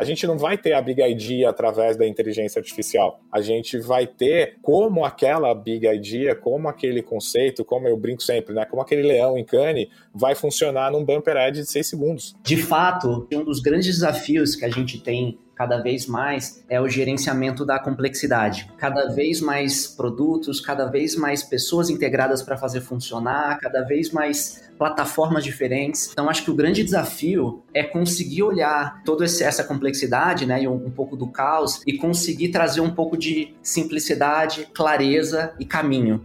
a gente não vai ter a Big Idea através da inteligência artificial. A gente vai ter como aquela Big Idea, como aquele conceito, como eu brinco sempre, né? Como aquele leão em cane vai funcionar num bumper ad de 6 segundos. De fato, um dos grandes desafios que a gente tem cada vez mais é o gerenciamento da complexidade. Cada vez mais produtos, cada vez mais pessoas integradas para fazer funcionar, cada vez mais plataformas diferentes. Então, acho que o grande desafio é conseguir olhar toda essa complexidade, né, e um, um pouco do caos, e conseguir trazer um pouco de simplicidade, clareza e caminho.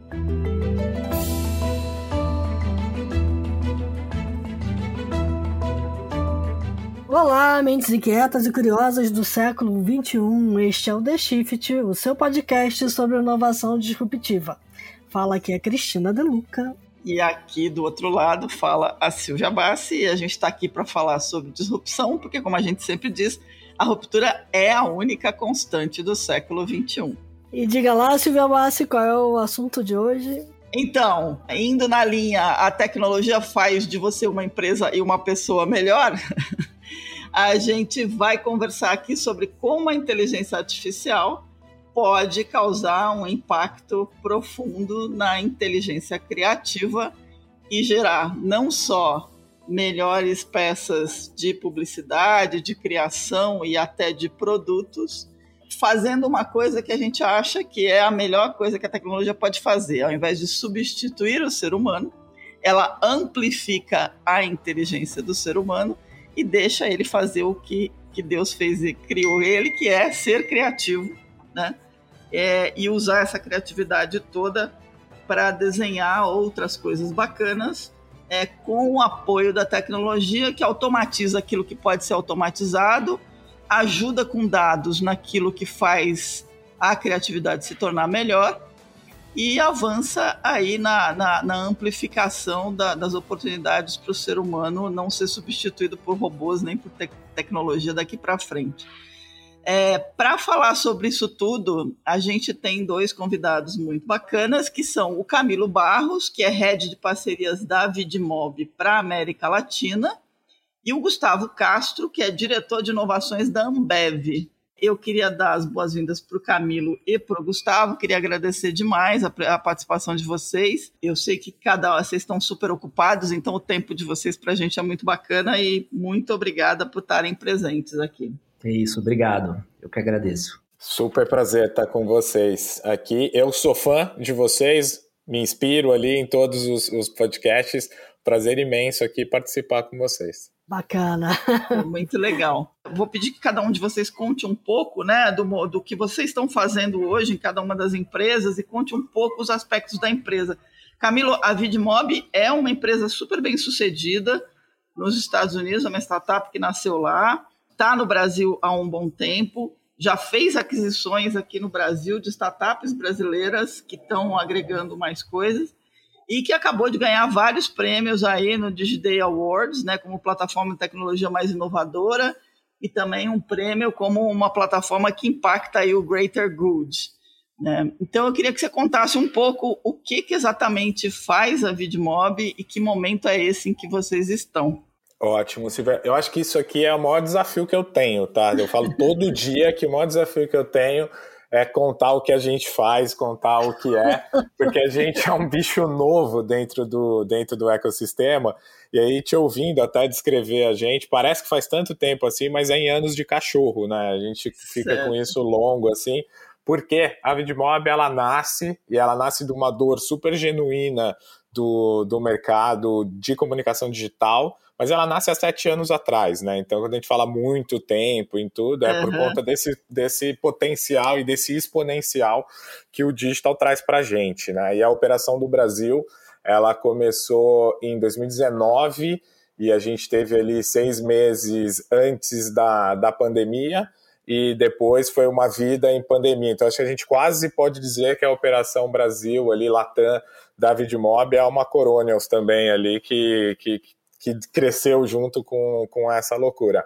Olá, mentes inquietas e curiosas do século XXI. Este é o The Shift, o seu podcast sobre inovação disruptiva. Fala aqui a Cristina Deluca. E aqui do outro lado fala a Silvia Bassi e a gente está aqui para falar sobre disrupção, porque como a gente sempre diz, a ruptura é a única constante do século XXI. E diga lá, Silvia Bassi, qual é o assunto de hoje? Então, indo na linha, a tecnologia faz de você uma empresa e uma pessoa melhor. a gente vai conversar aqui sobre como a inteligência artificial pode causar um impacto profundo na inteligência criativa e gerar não só melhores peças de publicidade, de criação e até de produtos, fazendo uma coisa que a gente acha que é a melhor coisa que a tecnologia pode fazer. Ao invés de substituir o ser humano, ela amplifica a inteligência do ser humano e deixa ele fazer o que, que Deus fez e criou ele, que é ser criativo, né? É, e usar essa criatividade toda para desenhar outras coisas bacanas é, com o apoio da tecnologia que automatiza aquilo que pode ser automatizado, ajuda com dados naquilo que faz a criatividade se tornar melhor e avança aí na, na, na amplificação da, das oportunidades para o ser humano não ser substituído por robôs nem por te tecnologia daqui para frente. É, para falar sobre isso tudo, a gente tem dois convidados muito bacanas, que são o Camilo Barros, que é head de parcerias da Vidmob para a América Latina, e o Gustavo Castro, que é diretor de inovações da Ambev. Eu queria dar as boas-vindas para o Camilo e para o Gustavo. Queria agradecer demais a, a, participação de vocês. Eu sei que cada vocês estão super ocupados, então o tempo de vocês para a gente é muito bacana e muito obrigada por estarem presentes aqui. É isso, obrigado. Eu que agradeço. Super prazer estar com vocês aqui. Eu sou fã de vocês, me inspiro ali em todos os, os podcasts. Prazer imenso aqui participar com vocês. Bacana. Muito legal. Vou pedir que cada um de vocês conte um pouco, né, do, do que vocês estão fazendo hoje em cada uma das empresas e conte um pouco os aspectos da empresa. Camilo, a Vidmob é uma empresa super bem sucedida nos Estados Unidos, é uma startup que nasceu lá, está no Brasil há um bom tempo, já fez aquisições aqui no Brasil de startups brasileiras que estão agregando mais coisas e que acabou de ganhar vários prêmios aí no Digiday Awards, né, como plataforma de tecnologia mais inovadora e também um prêmio como uma plataforma que impacta aí o Greater Good. Né? Então eu queria que você contasse um pouco o que, que exatamente faz a Vidmob e que momento é esse em que vocês estão. Ótimo, Silvia. Eu acho que isso aqui é o maior desafio que eu tenho, tá? Eu falo todo dia que o maior desafio que eu tenho é contar o que a gente faz, contar o que é, porque a gente é um bicho novo dentro do, dentro do ecossistema, e aí te ouvindo até descrever a gente, parece que faz tanto tempo assim, mas é em anos de cachorro, né? A gente fica certo. com isso longo assim, porque a Vidmob ela nasce, e ela nasce de uma dor super genuína do, do mercado de comunicação digital, mas ela nasce há sete anos atrás, né? Então, quando a gente fala muito tempo em tudo, é uhum. por conta desse, desse potencial e desse exponencial que o digital traz para a gente, né? E a operação do Brasil, ela começou em 2019 e a gente teve ali seis meses antes da, da pandemia e depois foi uma vida em pandemia. Então, acho que a gente quase pode dizer que a Operação Brasil, ali, Latam, David Mob, é uma Coronials também ali que, que, que cresceu junto com, com essa loucura.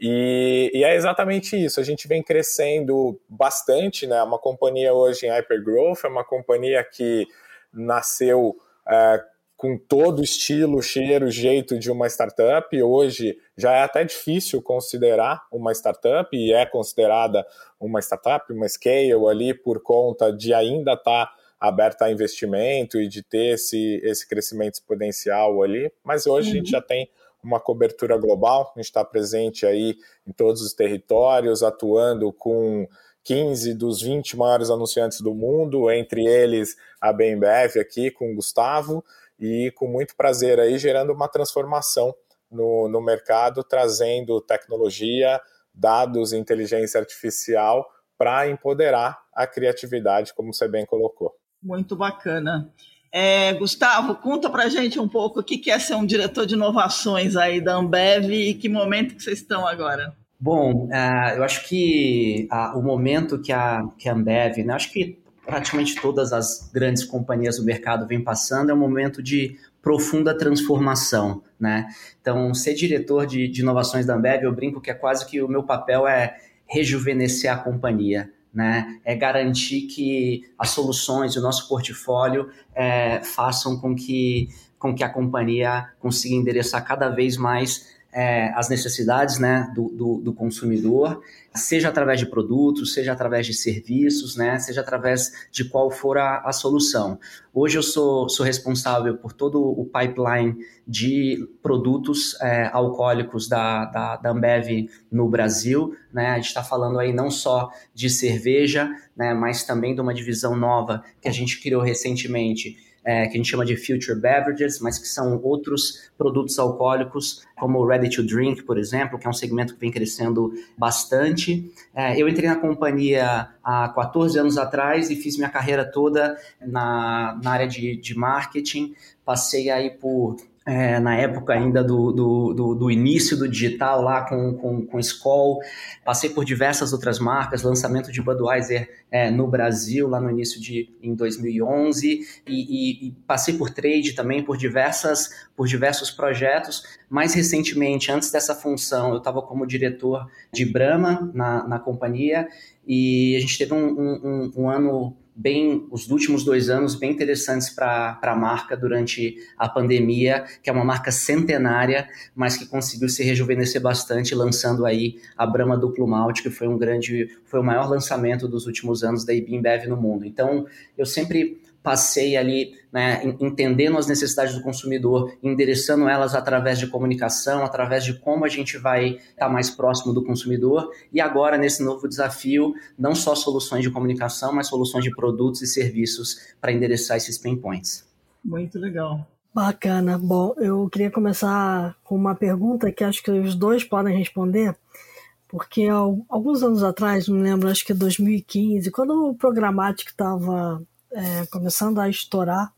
E, e, é exatamente isso. A gente vem crescendo bastante, né? Uma companhia hoje em hypergrowth, é uma companhia que nasceu é, com todo o estilo, cheiro, jeito de uma startup. Hoje já é até difícil considerar uma startup, e é considerada uma startup, uma scale ali, por conta de ainda estar tá aberta a investimento e de ter esse, esse crescimento exponencial ali, mas hoje uhum. a gente uhum. já tem uma cobertura global, a gente está presente aí em todos os territórios, atuando com 15 dos 20 maiores anunciantes do mundo, entre eles a BMBF aqui com o Gustavo, e com muito prazer aí gerando uma transformação no, no mercado, trazendo tecnologia, dados, inteligência artificial para empoderar a criatividade, como você bem colocou. Muito bacana. É, Gustavo, conta para gente um pouco o que é ser um diretor de inovações aí da Ambev e que momento que vocês estão agora. Bom, uh, eu acho que o momento que a, que a Ambev, né, acho que praticamente todas as grandes companhias do mercado vêm passando, é um momento de profunda transformação, né? Então, ser diretor de, de inovações da Ambev, eu brinco que é quase que o meu papel é rejuvenescer a companhia, né? É garantir que as soluções o nosso portfólio é, façam com que, com que a companhia consiga endereçar cada vez mais é, as necessidades né, do, do, do, consumidor, seja através de produtos, seja através de serviços, né, seja através de qual for a, a solução. Hoje eu sou, sou responsável por todo o pipeline de produtos é, alcoólicos da, da, da, Ambev no Brasil. Né? A gente está falando aí não só de cerveja, né, mas também de uma divisão nova que a gente criou recentemente é, que a gente chama de Future Beverages, mas que são outros produtos alcoólicos, como o Ready to Drink, por exemplo, que é um segmento que vem crescendo bastante. É, eu entrei na companhia há 14 anos atrás e fiz minha carreira toda na, na área de, de marketing. Passei aí por é, na época ainda do, do, do, do, início do digital lá com, com, com Skoll, passei por diversas outras marcas, lançamento de Budweiser é, no Brasil lá no início de em 2011 e, e, e, passei por trade também por diversas por diversos projetos. Mais recentemente, antes dessa função, eu estava como diretor de Brahma na, na companhia e a gente teve um, um, um ano bem, os últimos dois anos bem interessantes para a marca durante a pandemia, que é uma marca centenária, mas que conseguiu se rejuvenescer bastante, lançando aí a Brahma Duplo Malte, que foi um grande, foi o maior lançamento dos últimos anos da IBIMBEV no mundo. Então, eu sempre passei ali né, entendendo as necessidades do consumidor, endereçando elas através de comunicação, através de como a gente vai estar tá mais próximo do consumidor. E agora, nesse novo desafio, não só soluções de comunicação, mas soluções de produtos e serviços para endereçar esses pain points. Muito legal. Bacana. Bom, eu queria começar com uma pergunta que acho que os dois podem responder porque alguns anos atrás, não lembro, acho que 2015, quando o programático estava é, começando a estourar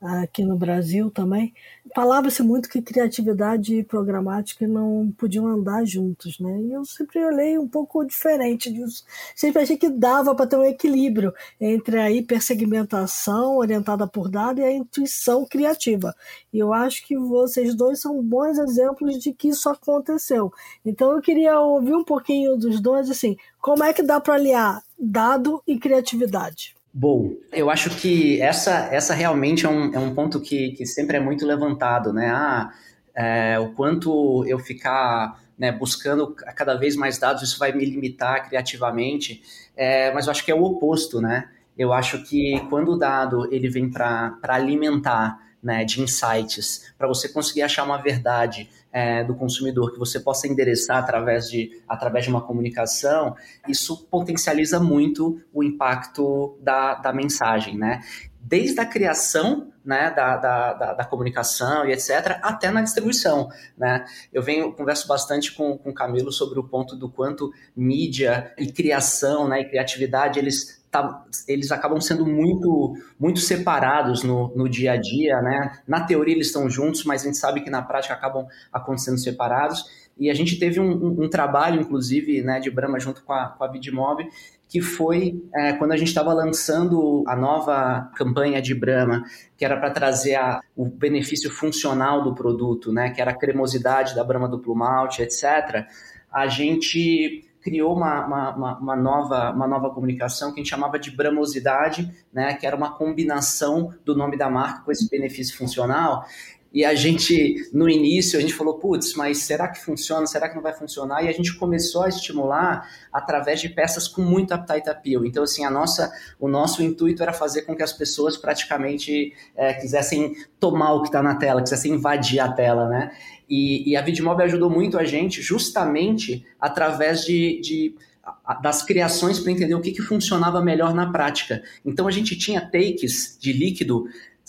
aqui no Brasil também, falava-se muito que criatividade e programática não podiam andar juntos, né? E eu sempre olhei um pouco diferente disso. Sempre achei que dava para ter um equilíbrio entre a hipersegmentação orientada por dado e a intuição criativa. E eu acho que vocês dois são bons exemplos de que isso aconteceu. Então eu queria ouvir um pouquinho dos dois, assim, como é que dá para aliar dado e criatividade? Bom, eu acho que essa, essa realmente é um, é um ponto que, que sempre é muito levantado, né? Ah, é, o quanto eu ficar né, buscando cada vez mais dados, isso vai me limitar criativamente, é, mas eu acho que é o oposto, né? Eu acho que quando o dado ele vem para alimentar né, de insights, para você conseguir achar uma verdade é, do consumidor que você possa endereçar através de, através de uma comunicação, isso potencializa muito o impacto da, da mensagem, né? Desde a criação né, da, da, da, da, comunicação e etc., até na distribuição. Né? Eu venho, converso bastante com, com o Camilo sobre o ponto do quanto mídia e criação né, e criatividade, eles tá, eles acabam sendo muito, muito separados no, no dia a dia, né? Na teoria eles estão juntos, mas a gente sabe que na prática acabam acontecendo separados. E a gente teve um, um, um trabalho, inclusive, né, de Brahma junto com a, com a que foi é, quando a gente estava lançando a nova campanha de Brahma, que era para trazer a, o benefício funcional do produto, né, que era a cremosidade da Brahma duplo malte, etc. A gente criou uma, uma, uma, nova, uma nova comunicação que a gente chamava de bramosidade, né, que era uma combinação do nome da marca com esse benefício funcional. E a gente, no início, a gente falou, putz, mas será que funciona? Será que não vai funcionar? E a gente começou a estimular através de peças com muito appetite appeal. Então, assim, a nossa, o nosso intuito era fazer com que as pessoas praticamente é, quisessem tomar o que está na tela, quisessem invadir a tela, né? E, e a Vidmob ajudou muito a gente justamente através de, de das criações para entender o que, que funcionava melhor na prática. Então a gente tinha takes de líquido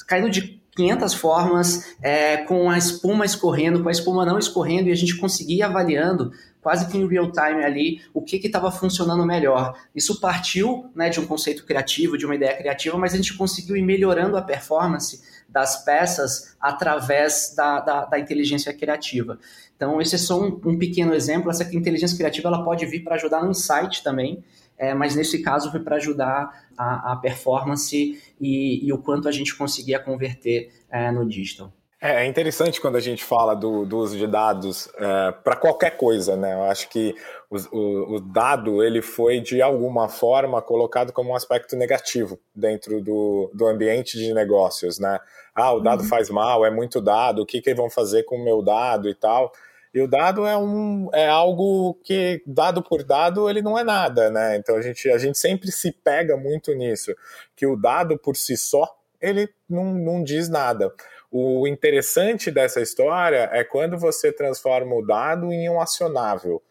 caindo de 500 formas, é, com a espuma escorrendo, com a espuma não escorrendo, e a gente conseguia avaliando quase que em real time ali o que estava funcionando melhor. Isso partiu né, de um conceito criativo, de uma ideia criativa, mas a gente conseguiu ir melhorando a performance das peças através da, da, da inteligência criativa. Então, esse é só um, um, pequeno exemplo. Essa inteligência criativa ela pode vir para ajudar no insight também, é, mas nesse caso foi para ajudar a, a performance e, e, o quanto a gente conseguia converter é, no digital. É, é interessante quando a gente fala do, do uso de dados é, para qualquer coisa, né? Eu acho que o, o, o, dado ele foi de alguma forma colocado como um aspecto negativo dentro do, do ambiente de negócios, né? Ah, o dado uhum. faz mal, é muito dado, o que, que vão fazer com o meu dado e tal. E o dado é, um, é algo que, dado por dado, ele não é nada, né? Então a gente, a gente sempre se pega muito nisso, que o dado por si só, ele não, não diz nada. O interessante dessa história é quando você transforma o dado em um acionável.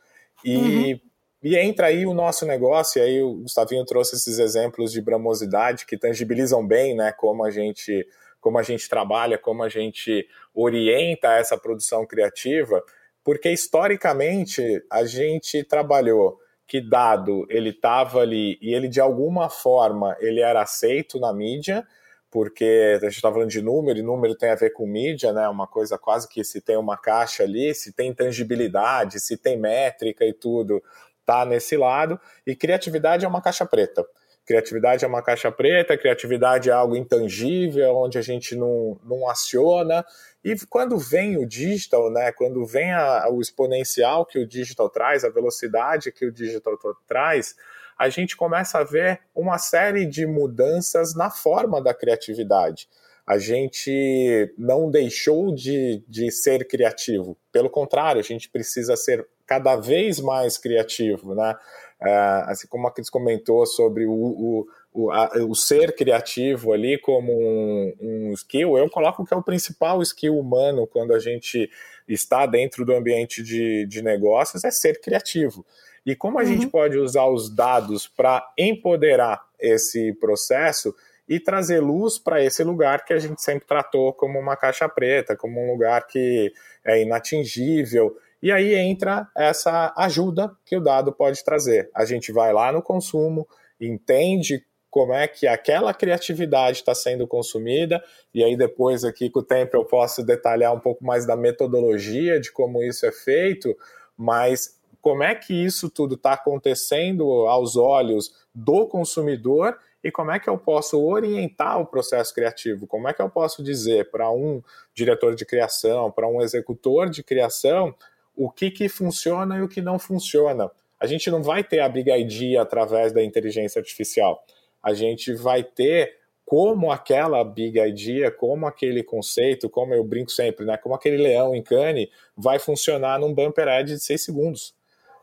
E, uhum. e entra aí o nosso negócio, e aí o Gustavinho trouxe esses exemplos de bramosidade que tangibilizam bem né, como a gente como a gente trabalha, como a gente orienta essa produção criativa, porque historicamente a gente trabalhou que dado ele estava ali e ele de alguma forma ele era aceito na mídia, porque a gente está falando de número, e número tem a ver com mídia, né? Uma coisa quase que se tem uma caixa ali, se tem tangibilidade, se tem métrica e tudo, tá nesse lado. E criatividade é uma caixa preta. Criatividade é uma caixa preta, criatividade é algo intangível, onde a gente não, não aciona. E quando vem o digital, né, quando vem a, o exponencial que o digital traz, a velocidade que o digital traz, a gente começa a ver uma série de mudanças na forma da criatividade. A gente não deixou de, de ser criativo, pelo contrário, a gente precisa ser cada vez mais criativo, né? É, assim como a Cris comentou sobre o, o, o, a, o, ser criativo ali como um, um, skill, eu coloco que é o principal skill humano quando a gente está dentro do ambiente de, de negócios, é ser criativo. E como a uhum. gente pode usar os dados para empoderar esse processo e trazer luz para esse lugar que a gente sempre tratou como uma caixa preta, como um lugar que é inatingível. E aí entra essa ajuda que o dado pode trazer. A gente vai lá no consumo, entende como é que aquela criatividade está sendo consumida, e aí depois aqui com o tempo eu posso detalhar um pouco mais da metodologia de como isso é feito, mas como é que isso tudo está acontecendo aos olhos do consumidor e como é que eu posso orientar o processo criativo? Como é que eu posso dizer para um diretor de criação, para um executor de criação, o que, que funciona e o que não funciona? A gente não vai ter a Big Idea através da inteligência artificial. A gente vai ter como aquela big idea, como aquele conceito, como eu brinco sempre, né, como aquele leão em cane vai funcionar num bumper ad de seis segundos.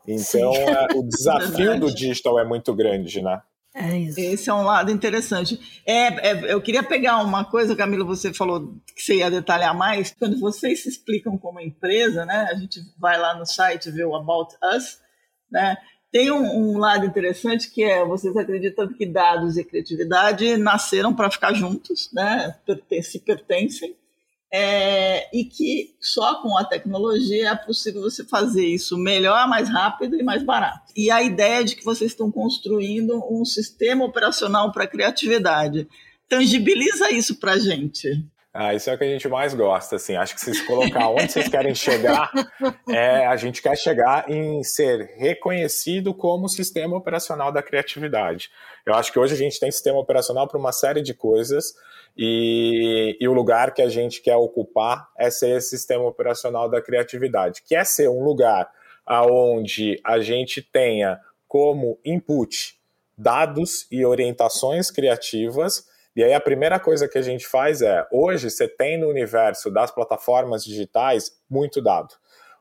Então, é, o desafio do digital é muito grande, né? É isso. Esse é um lado interessante. É, é, eu queria pegar uma coisa, Camila, você falou que você ia detalhar mais. Quando vocês se explicam como empresa, né? A gente vai lá no site ver o About Us, né? Tem um, um lado interessante que é vocês acreditam que dados e criatividade nasceram para ficar juntos, né? Se pertencem é, e que só com a tecnologia é possível você fazer isso melhor, mais rápido e mais barato. E a ideia de que vocês estão construindo um sistema operacional para criatividade. Tangibiliza isso para a gente. Ah, isso é o que a gente mais gosta, assim. Acho que se colocar onde vocês querem chegar, é, a gente quer chegar em ser reconhecido como sistema operacional da criatividade. Eu acho que hoje a gente tem sistema operacional para uma série de coisas, e, e, o lugar que a gente quer ocupar é ser esse sistema operacional da criatividade, que é ser um lugar aonde a gente tenha como input dados e orientações criativas E aí a primeira coisa que a gente faz é, hoje você tem no universo das plataformas digitais muito dado.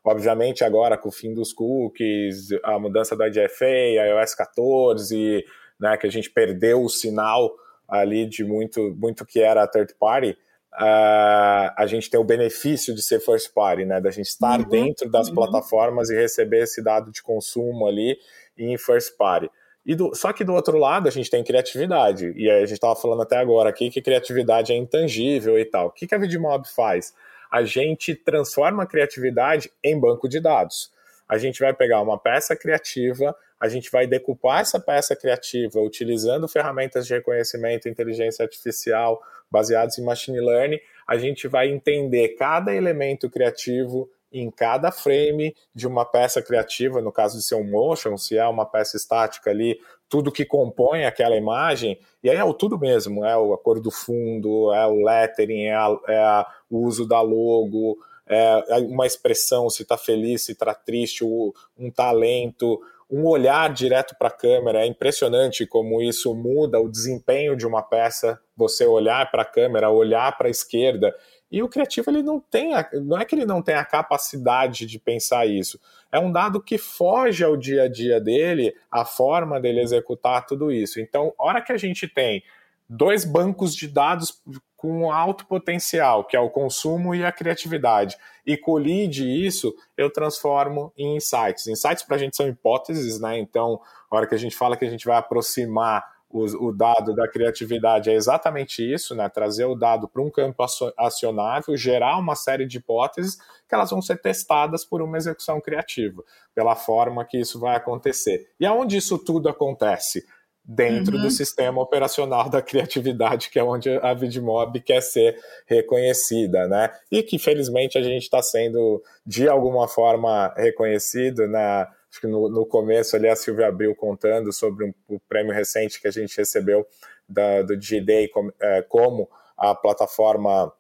Obviamente agora com o fim dos cookies, a mudança da IDFA, iOS 14, né, que a gente perdeu o sinal ali de muito, muito que era third party, uh, a gente tem o benefício de ser first party, né, da gente estar uhum, dentro das uhum. plataformas e receber esse dado de consumo ali em first party. E do, só que do outro lado a gente tem criatividade. E a gente estava falando até agora aqui que criatividade é intangível e tal. O que, que a Vidmob faz? A gente transforma a criatividade em banco de dados. A gente vai pegar uma peça criativa, a gente vai decupar essa peça criativa utilizando ferramentas de reconhecimento, inteligência artificial baseadas em machine learning. A gente vai entender cada elemento criativo em cada frame de uma peça criativa, no caso de ser um motion, se é uma peça estática ali, tudo que compõe aquela imagem, e aí é o tudo mesmo, é a cor do fundo, é o lettering, é, a, é a, o uso da logo, é uma expressão, se está feliz, se está triste, um talento, um olhar direto para a câmera. É impressionante como isso muda o desempenho de uma peça. Você olhar para a câmera, olhar para a esquerda e o criativo ele não tem, a, não é que ele não tem a capacidade de pensar isso. É um dado que foge ao dia a dia dele, a forma dele executar tudo isso. Então, hora que a gente tem dois bancos de dados com alto potencial, que é o consumo e a criatividade, e colide isso, eu transformo em insights. Insights para a gente são hipóteses, né? Então, a hora que a gente fala que a gente vai aproximar o, dado da criatividade é exatamente isso, né? Trazer o dado para um campo acionável, gerar uma série de hipóteses que elas vão ser testadas por uma execução criativa, pela forma que isso vai acontecer. E aonde isso tudo acontece? Dentro uhum. do sistema operacional da criatividade, que é onde a Vidmob quer ser reconhecida, né? E que felizmente a gente está sendo de alguma forma reconhecido na acho que no, no começo ali a Silvia abriu contando sobre um, o prêmio recente que a gente recebeu da, do G-Day como, é, como a plataforma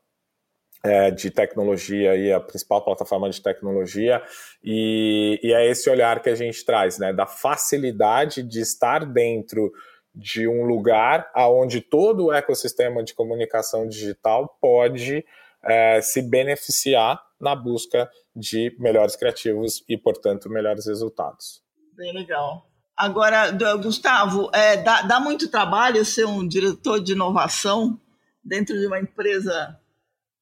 é, de tecnologia e a principal plataforma de tecnologia e, e, é esse olhar que a gente traz, né, da facilidade de estar dentro de um lugar aonde todo o ecossistema de comunicação digital pode é, se beneficiar na busca de melhores criativos e, portanto, melhores resultados. Bem legal. Agora, Gustavo, é, dá, dá, muito trabalho ser um diretor de inovação dentro de uma empresa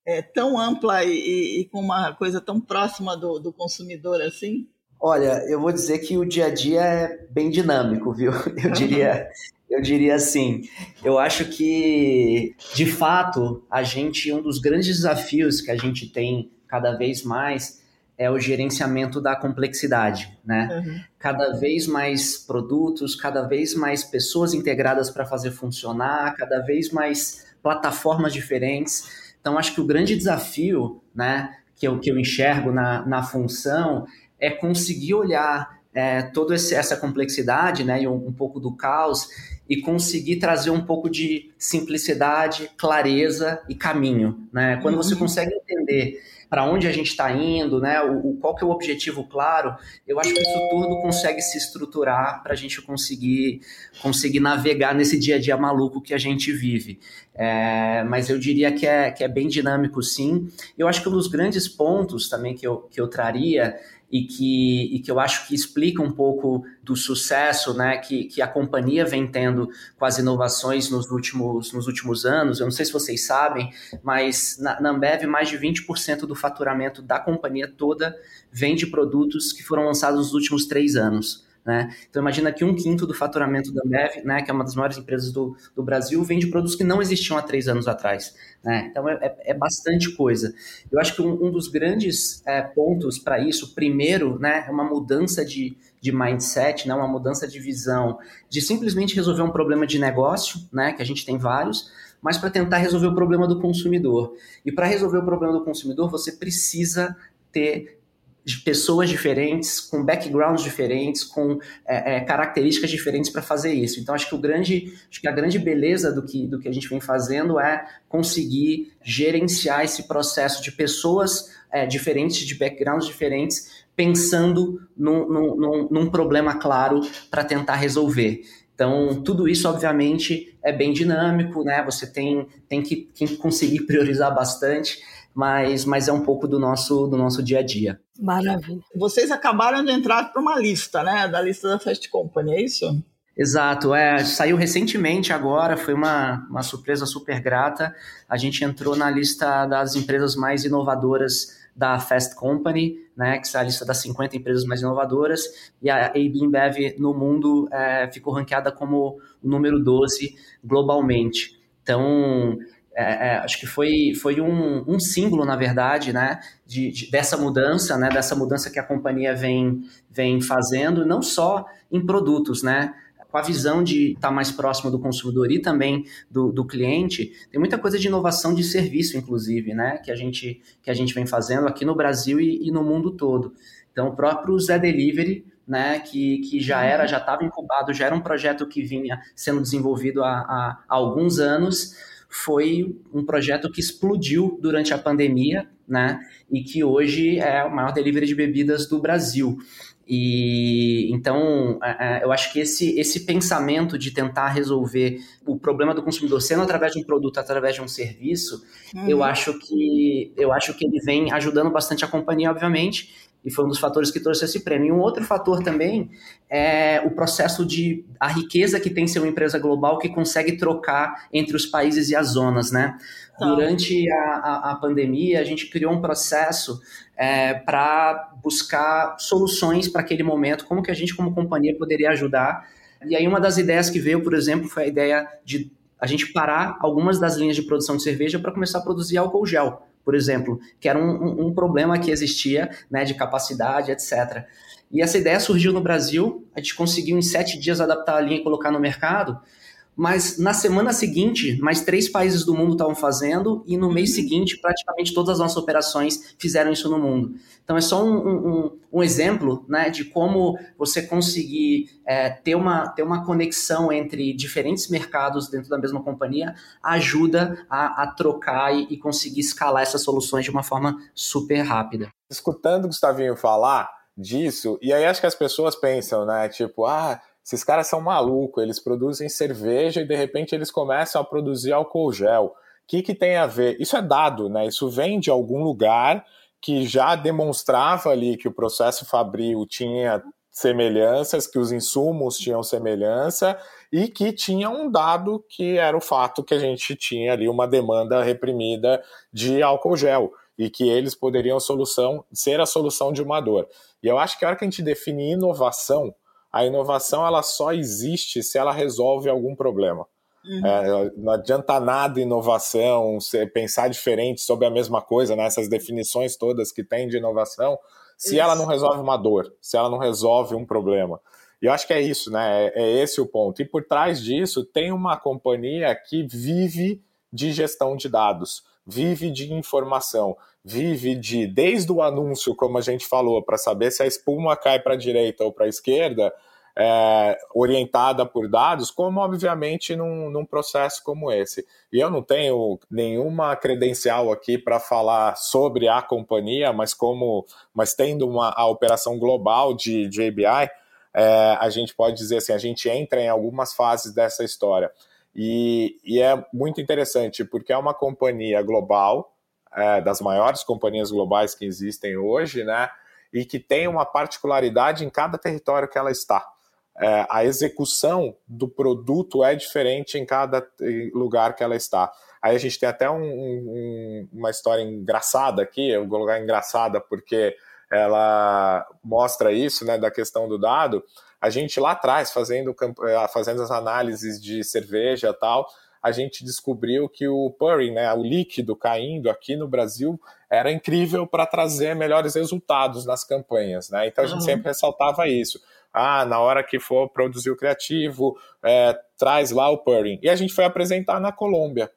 é, tão ampla e, e, e, com uma coisa tão próxima do, do, consumidor assim? Olha, eu vou dizer que o dia a dia é bem dinâmico, viu? Eu diria, eu diria assim, eu acho que, de fato, a gente, um dos grandes desafios que a gente tem cada vez mais é o gerenciamento da complexidade, né? Uhum. Cada vez mais produtos, cada vez mais pessoas integradas para fazer funcionar, cada vez mais plataformas diferentes. Então, acho que o grande desafio, né, que eu, que eu enxergo na, na função é conseguir olhar é, toda essa complexidade, né, e um, um pouco do caos e conseguir trazer um pouco de simplicidade, clareza e caminho, né? Quando uhum. você consegue entender para onde a gente está indo, né? O, o, qual que é o objetivo claro, eu acho que isso tudo consegue se estruturar para a gente conseguir, conseguir navegar nesse dia a dia maluco que a gente vive. É, mas eu diria que é, que é bem dinâmico, sim. Eu acho que um dos grandes pontos também que eu, que eu traria e que, e que eu acho que explica um pouco do sucesso né, que, que a companhia vem tendo com as inovações nos últimos, nos últimos anos. Eu não sei se vocês sabem, mas na, na Ambev, mais de 20% do faturamento da companhia toda vem de produtos que foram lançados nos últimos três anos. Né? Então imagina que um quinto do faturamento da Ambev, né, que é uma das maiores empresas do, do Brasil, vem de produtos que não existiam há três anos atrás. Né? Então é, é, é bastante coisa. Eu acho que um, um dos grandes é, pontos para isso, primeiro, né, é uma mudança de, de mindset, né, uma mudança de visão, de simplesmente resolver um problema de negócio, né, que a gente tem vários, mas para tentar resolver o problema do consumidor. E para resolver o problema do consumidor, você precisa ter de pessoas diferentes, com backgrounds diferentes, com é, é, características diferentes para fazer isso. Então acho que o grande, acho que a grande beleza do que, do que a gente vem fazendo é conseguir gerenciar esse processo de pessoas é, diferentes, de backgrounds diferentes, pensando num, num, num problema claro para tentar resolver. Então, tudo isso, obviamente, é bem dinâmico, né? Você tem, tem, que, tem que conseguir priorizar bastante, mas, mas é um pouco do nosso, do nosso dia a dia. Maravilha. Vocês acabaram de entrar para uma lista, né? Da lista da Fast Company, é isso? Exato, é, saiu recentemente agora, foi uma, uma surpresa super grata. A gente entrou na lista das empresas mais inovadoras da Fast Company, né, que é a lista das 50 empresas mais inovadoras, e a AB InBev no mundo é, ficou ranqueada como o número 12 globalmente. Então, é, é, acho que foi, foi um, um símbolo, na verdade, né, de, de, dessa mudança, né, dessa mudança que a companhia vem, vem fazendo, não só em produtos, né, com a visão de estar mais próximo do consumidor e também do, do cliente, tem muita coisa de inovação de serviço, inclusive, né? Que a gente, que a gente vem fazendo aqui no Brasil e, e no mundo todo. Então, o próprio Zé Delivery, né, que, que já era, já estava incubado, já era um projeto que vinha sendo desenvolvido há, há, há alguns anos, foi um projeto que explodiu durante a pandemia, né, e que hoje é o maior delivery de bebidas do Brasil. E então é, é, eu acho que esse, esse pensamento de tentar resolver o problema do consumidor sendo através de um produto, através de um serviço, uhum. eu acho que eu acho que ele vem ajudando bastante a companhia, obviamente, e foi um dos fatores que trouxe esse prêmio. E um outro fator também é o processo de a riqueza que tem ser uma empresa global que consegue trocar entre os países e as zonas, né? Tá. Durante a, a, a, pandemia, a gente criou um processo é, para buscar soluções para aquele momento, como que a gente, como companhia, poderia ajudar. E aí, uma das ideias que veio, por exemplo, foi a ideia de a gente parar algumas das linhas de produção de cerveja para começar a produzir álcool gel por exemplo, que era um, um, problema que existia, né, de capacidade, etc. E essa ideia surgiu no Brasil, a gente conseguiu em sete dias adaptar a linha e colocar no mercado, mas na semana seguinte, mais três países do mundo estavam fazendo, e no mês uhum. seguinte, praticamente todas as nossas operações fizeram isso no mundo. Então, é só um, um, um exemplo né, de como você conseguir é, ter, uma, ter uma conexão entre diferentes mercados dentro da mesma companhia ajuda a, a trocar e, e conseguir escalar essas soluções de uma forma super rápida. Escutando o Gustavinho falar disso, e aí acho que as pessoas pensam, né, tipo, ah esses caras são malucos, eles produzem cerveja e de repente eles começam a produzir álcool gel. O que, que tem a ver? Isso é dado, né? Isso vem de algum lugar que já demonstrava ali que o processo fabril tinha semelhanças, que os insumos tinham semelhança e que tinha um dado que era o fato que a gente tinha ali uma demanda reprimida de álcool gel e que eles poderiam solução ser a solução de uma dor. E eu acho que a hora que a gente define inovação, a inovação ela só existe se ela resolve algum problema. Uhum. É, não adianta nada inovação, pensar diferente sobre a mesma coisa, né? essas definições todas que tem de inovação, se isso. ela não resolve uma dor, se ela não resolve um problema. E eu acho que é isso, né? É, é esse o ponto. E por trás disso tem uma companhia que vive de gestão de dados, vive de informação vive de, desde o anúncio, como a gente falou, para saber se a espuma cai para a direita ou para a esquerda, é, orientada por dados, como obviamente num, num, processo como esse. E eu não tenho nenhuma credencial aqui para falar sobre a companhia, mas como, mas tendo uma a operação global de JBI, é, a gente pode dizer assim, a gente entra em algumas fases dessa história. E, e é muito interessante, porque é uma companhia global, é, das maiores companhias globais que existem hoje, né? E que tem uma particularidade em cada território que ela está. É, a execução do produto é diferente em cada lugar que ela está. Aí a gente tem até um, um, uma história engraçada aqui, eu vou colocar engraçada porque ela mostra isso, né, da questão do dado. A gente lá atrás, fazendo, fazendo as análises de cerveja e tal, a gente descobriu que o purring, né, o líquido caindo aqui no Brasil, era incrível para trazer melhores resultados nas campanhas. Né? Então a gente uhum. sempre ressaltava isso. Ah, na hora que for produzir o criativo, é, traz lá o purring. E a gente foi apresentar na Colômbia.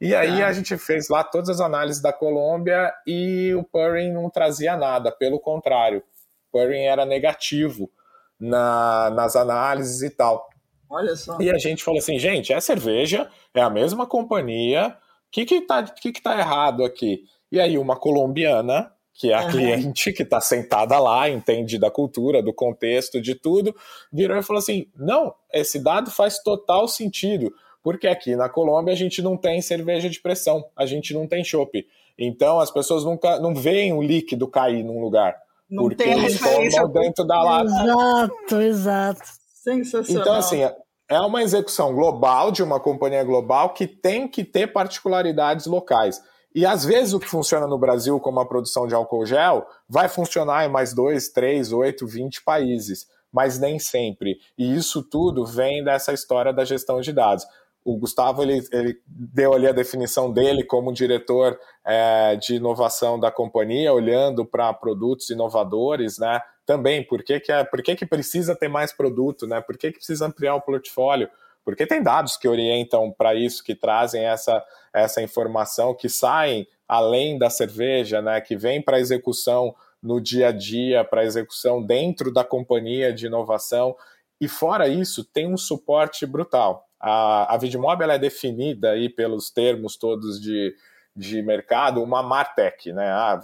E aí ah. a gente fez lá todas as análises da Colômbia e o purring não trazia nada, pelo contrário, o purring era negativo na, nas análises e tal. Olha só. E a gente falou assim, gente, é cerveja, é a mesma companhia, o que que tá, que que tá errado aqui? E aí uma colombiana que é a uhum. cliente que está sentada lá, entende da cultura, do contexto, de tudo, virou e falou assim: não, esse dado faz total sentido, porque aqui na Colômbia a gente não tem cerveja de pressão, a gente não tem chopp. Então as pessoas nunca não veem o líquido cair num lugar. Não porque tem eles tomam dentro da lata. Exato, exato. Sensacional. Então, assim, é uma execução global de uma companhia global que tem que ter particularidades locais. E às vezes o que funciona no Brasil como a produção de álcool gel vai funcionar em mais dois, três, oito, vinte países, mas nem sempre. E isso tudo vem dessa história da gestão de dados. O Gustavo ele, ele deu ali a definição dele como diretor é, de inovação da companhia, olhando para produtos inovadores, né? Também, por que, que, é, por que, que precisa ter mais produto, né? Por que, que precisa ampliar o portfólio? porque tem dados que orientam para isso, que trazem essa, essa informação, que saem além da cerveja, né, que vem para execução no dia a dia, para execução dentro da companhia de inovação. E fora isso, tem um suporte brutal. A, a Vidmob é definida aí pelos termos todos de, de mercado, uma Martech, né? Ah,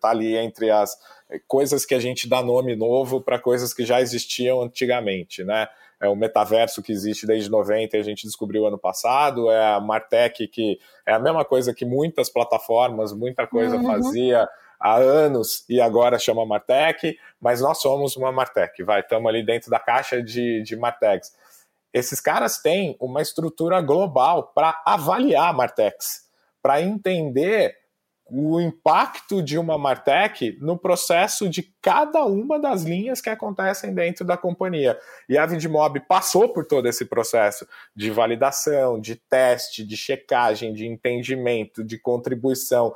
tá ali entre as coisas que a gente dá nome novo para coisas que já existiam antigamente, né? é o metaverso que existe desde 90 e a gente descobriu ano passado, é a Martech, que é a mesma coisa que muitas plataformas, muita coisa uhum. fazia há anos e agora chama Martech, mas nós somos uma Martech, vai, estamos ali dentro da caixa de, de Martechs. Esses caras têm uma estrutura global para avaliar Martechs, para entender o impacto de uma Martech no processo de cada uma das linhas que acontecem dentro da companhia. E a Vidmob passou por todo esse processo de validação, de teste, de checagem, de entendimento, de contribuição.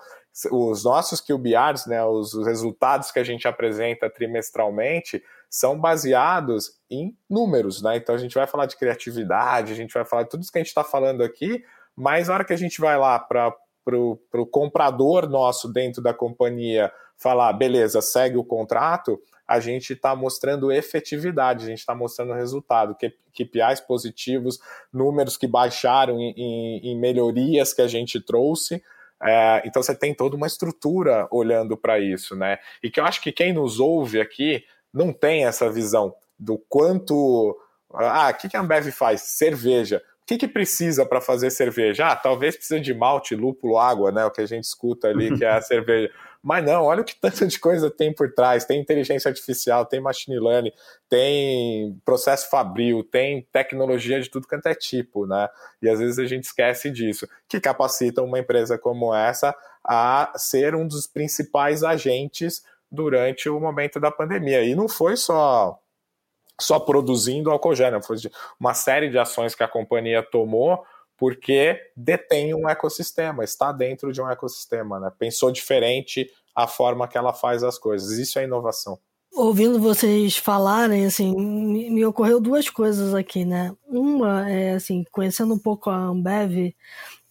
Os nossos QBRs, né, os resultados que a gente apresenta trimestralmente, são baseados em números, né? Então a gente vai falar de criatividade, a gente vai falar de tudo isso que a gente está falando aqui, mas na hora que a gente vai lá para o comprador nosso dentro da companhia falar, beleza, segue o contrato, a gente está mostrando efetividade, a gente está mostrando resultado, KPIs positivos, números que baixaram em, em, em melhorias que a gente trouxe. É, então você tem toda uma estrutura olhando para isso, né? E que eu acho que quem nos ouve aqui não tem essa visão do quanto. Ah, o que, que a Ambev faz? Cerveja que, que precisa para fazer cerveja? Ah, talvez precise de malte, lúpulo, água, né? O que a gente escuta ali, que é a cerveja. Mas não, olha o que tanta de coisa tem por trás. Tem inteligência artificial, tem machine learning, tem processo fabril, tem tecnologia de tudo quanto é tipo, né? E às vezes a gente esquece disso, que capacita uma empresa como essa a ser um dos principais agentes durante o momento da pandemia. E não foi só só produzindo álcool gel, foi uma série de ações que a companhia tomou porque detém um ecossistema, está dentro de um ecossistema, né? Pensou diferente a forma que ela faz as coisas. Isso é inovação. Ouvindo vocês falarem, assim, me ocorreu duas coisas aqui, né? Uma é, assim, conhecendo um pouco a Ambev,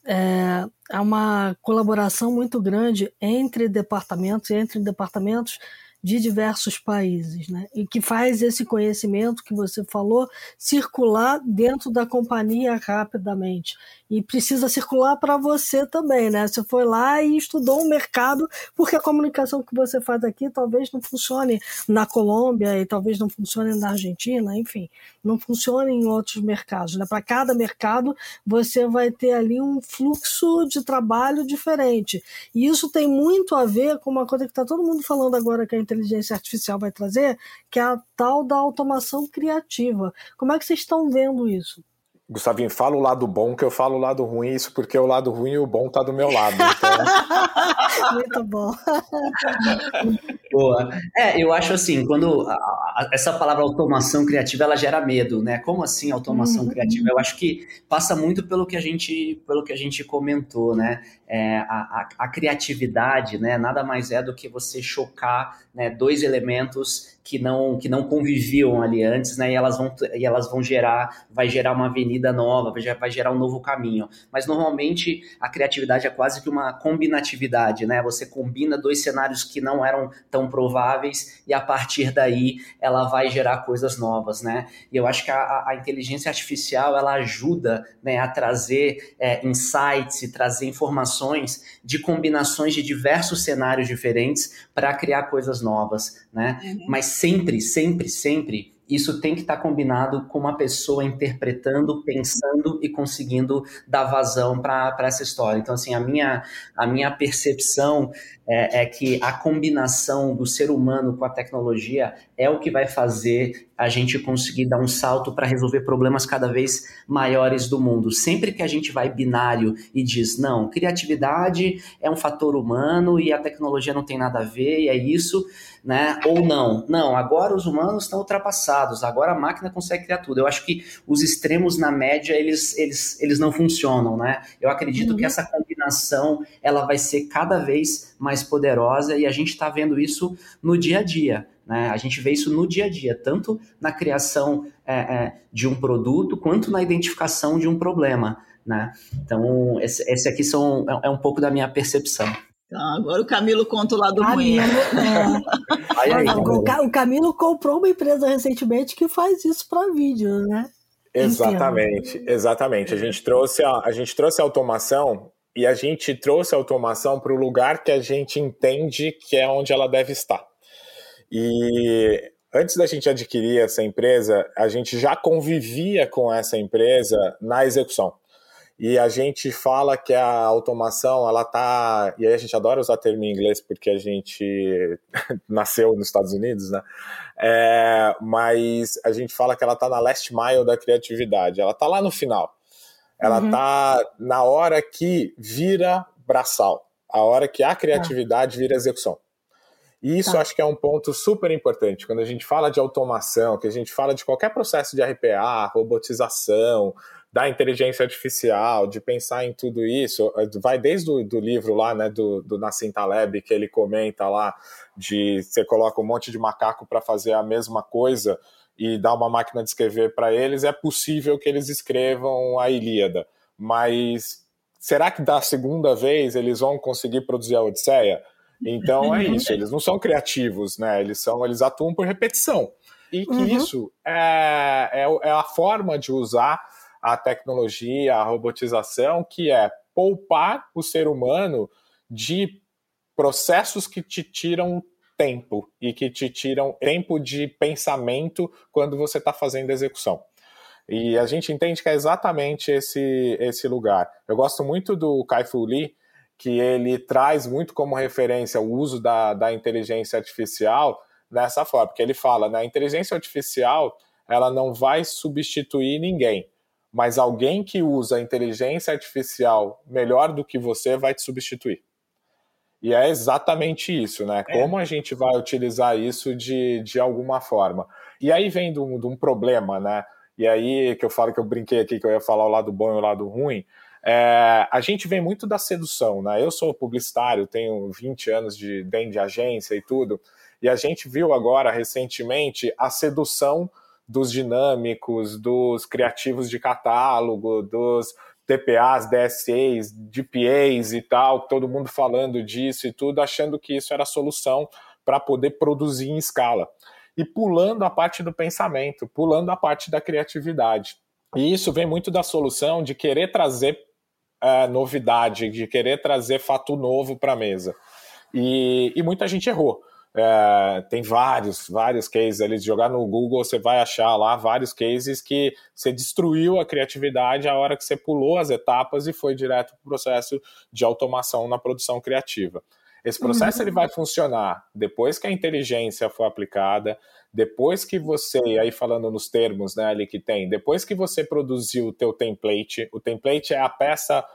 é, uma colaboração muito grande entre departamentos, entre departamentos de diversos países, né? E que faz esse conhecimento que você falou circular dentro da companhia rapidamente e precisa circular para você também, né? Você foi lá e estudou o mercado, porque a comunicação que você faz aqui talvez não funcione na Colômbia e talvez não funcione na Argentina, enfim, não funcione em outros mercados. Né? Para cada mercado, você vai ter ali um fluxo de trabalho diferente. E isso tem muito a ver com uma coisa que está todo mundo falando agora que a inteligência artificial vai trazer, que é a tal da automação criativa. Como é que vocês estão vendo isso? Gustavinho, fala o lado bom que eu falo o lado ruim, isso porque o lado ruim e o bom tá do meu lado. Então... Muito bom. Boa. É, eu acho assim, quando a, a, essa palavra automação criativa ela gera medo, né? Como assim automação uhum. criativa? Eu acho que passa muito pelo que a gente, pelo que a gente comentou, né? É, a, a, criatividade, né? Nada mais é do que você chocar né, dois elementos que não que não conviviam ali antes, né? E elas vão e elas vão gerar, vai gerar uma avenida nova, vai, gerar um novo caminho. Mas normalmente a criatividade é quase que uma combinatividade, né? Você combina dois cenários que não eram tão prováveis e a partir daí ela vai gerar coisas novas, né? E eu acho que a, a inteligência artificial ela ajuda né, a trazer é, insights e trazer informações de combinações de diversos cenários diferentes para criar coisas novas, né? Uhum. Mas sempre, sempre, sempre isso tem que estar tá combinado com uma pessoa interpretando, pensando e conseguindo dar vazão para essa história. Então, assim, a minha, a minha percepção é, é, que a combinação do ser humano com a tecnologia é o que vai fazer a gente conseguir dar um salto para resolver problemas cada vez maiores do mundo. Sempre que a gente vai binário e diz, não, criatividade é um fator humano e a tecnologia não tem nada a ver, e é isso, né? Ou não, não, agora os humanos estão ultrapassados, agora a máquina consegue criar tudo. Eu acho que os extremos na média, eles, eles, eles não funcionam, né? Eu acredito uhum. que essa combinação, ela vai ser cada vez mais poderosa e a gente está vendo isso no dia a dia. Né? A gente vê isso no dia a dia, tanto na criação é, é, de um produto quanto na identificação de um problema. Né? Então, esse, esse aqui são, é, é um pouco da minha percepção. Então, agora o Camilo conta o lado ruim. É. o, Camilo comprou uma empresa recentemente que faz isso para vídeo, né? Exatamente, exatamente. A gente trouxe a, a gente trouxe a automação e a gente trouxe a automação para o lugar que a gente entende que é onde ela deve estar. E antes da gente adquirir essa empresa, a gente já convivia com essa empresa na execução. E a gente fala que a automação, ela tá. E aí a gente adora usar termo em inglês porque a gente nasceu nos Estados Unidos, né? É, mas a gente fala que ela tá na last mile da criatividade. Ela tá lá no final. Ela uhum. tá na hora que vira braçal. A hora que a criatividade vira execução. E isso tá. acho que é um ponto super importante. Quando a gente fala de automação, que a gente fala de qualquer processo de RPA, robotização, da inteligência artificial, de pensar em tudo isso, vai desde o do livro lá, né, do, do Nassim Taleb, que ele comenta lá, de você coloca um monte de macaco para fazer a mesma coisa e dá uma máquina de escrever para eles, é possível que eles escrevam a Ilíada. Mas será que da segunda vez eles vão conseguir produzir a Odisseia? Então é isso, eles não são criativos, né? Eles são, eles atuam por repetição. E que uhum. isso é, é, é, a forma de usar a tecnologia, a robotização, que é poupar o ser humano de processos que te tiram tempo e que te tiram tempo de pensamento quando você está fazendo execução. E a gente entende que é exatamente esse, esse lugar. Eu gosto muito do Kai-Fu Lee, que ele traz muito como referência o uso da, da inteligência artificial nessa forma, porque ele fala, né, a inteligência artificial ela não vai substituir ninguém, mas alguém que usa a inteligência artificial melhor do que você vai te substituir. E é exatamente isso, né? É. Como a gente vai utilizar isso de, de alguma forma. E aí vem de um, de um problema, né? E aí que eu falo que eu brinquei aqui que eu ia falar o lado bom e o lado ruim. É, a gente vem muito da sedução, né? Eu sou publicitário, tenho 20 anos de dentro de agência e tudo, e a gente viu agora recentemente a sedução dos dinâmicos, dos criativos de catálogo, dos TPAs, DSAs, DPAs e tal, todo mundo falando disso e tudo, achando que isso era a solução para poder produzir em escala. E pulando a parte do pensamento, pulando a parte da criatividade. E isso vem muito da solução de querer trazer novidade, de querer trazer fato novo para a mesa. E, e, muita gente errou. É, tem vários, vários cases ali. De jogar no Google, você vai achar lá vários cases que você destruiu a criatividade a hora que você pulou as etapas e foi direto para o processo de automação na produção criativa. Esse processo uhum. ele vai funcionar depois que a inteligência for aplicada, depois que você, aí falando nos termos né, ali que tem, depois que você produziu o teu template, o template é a peça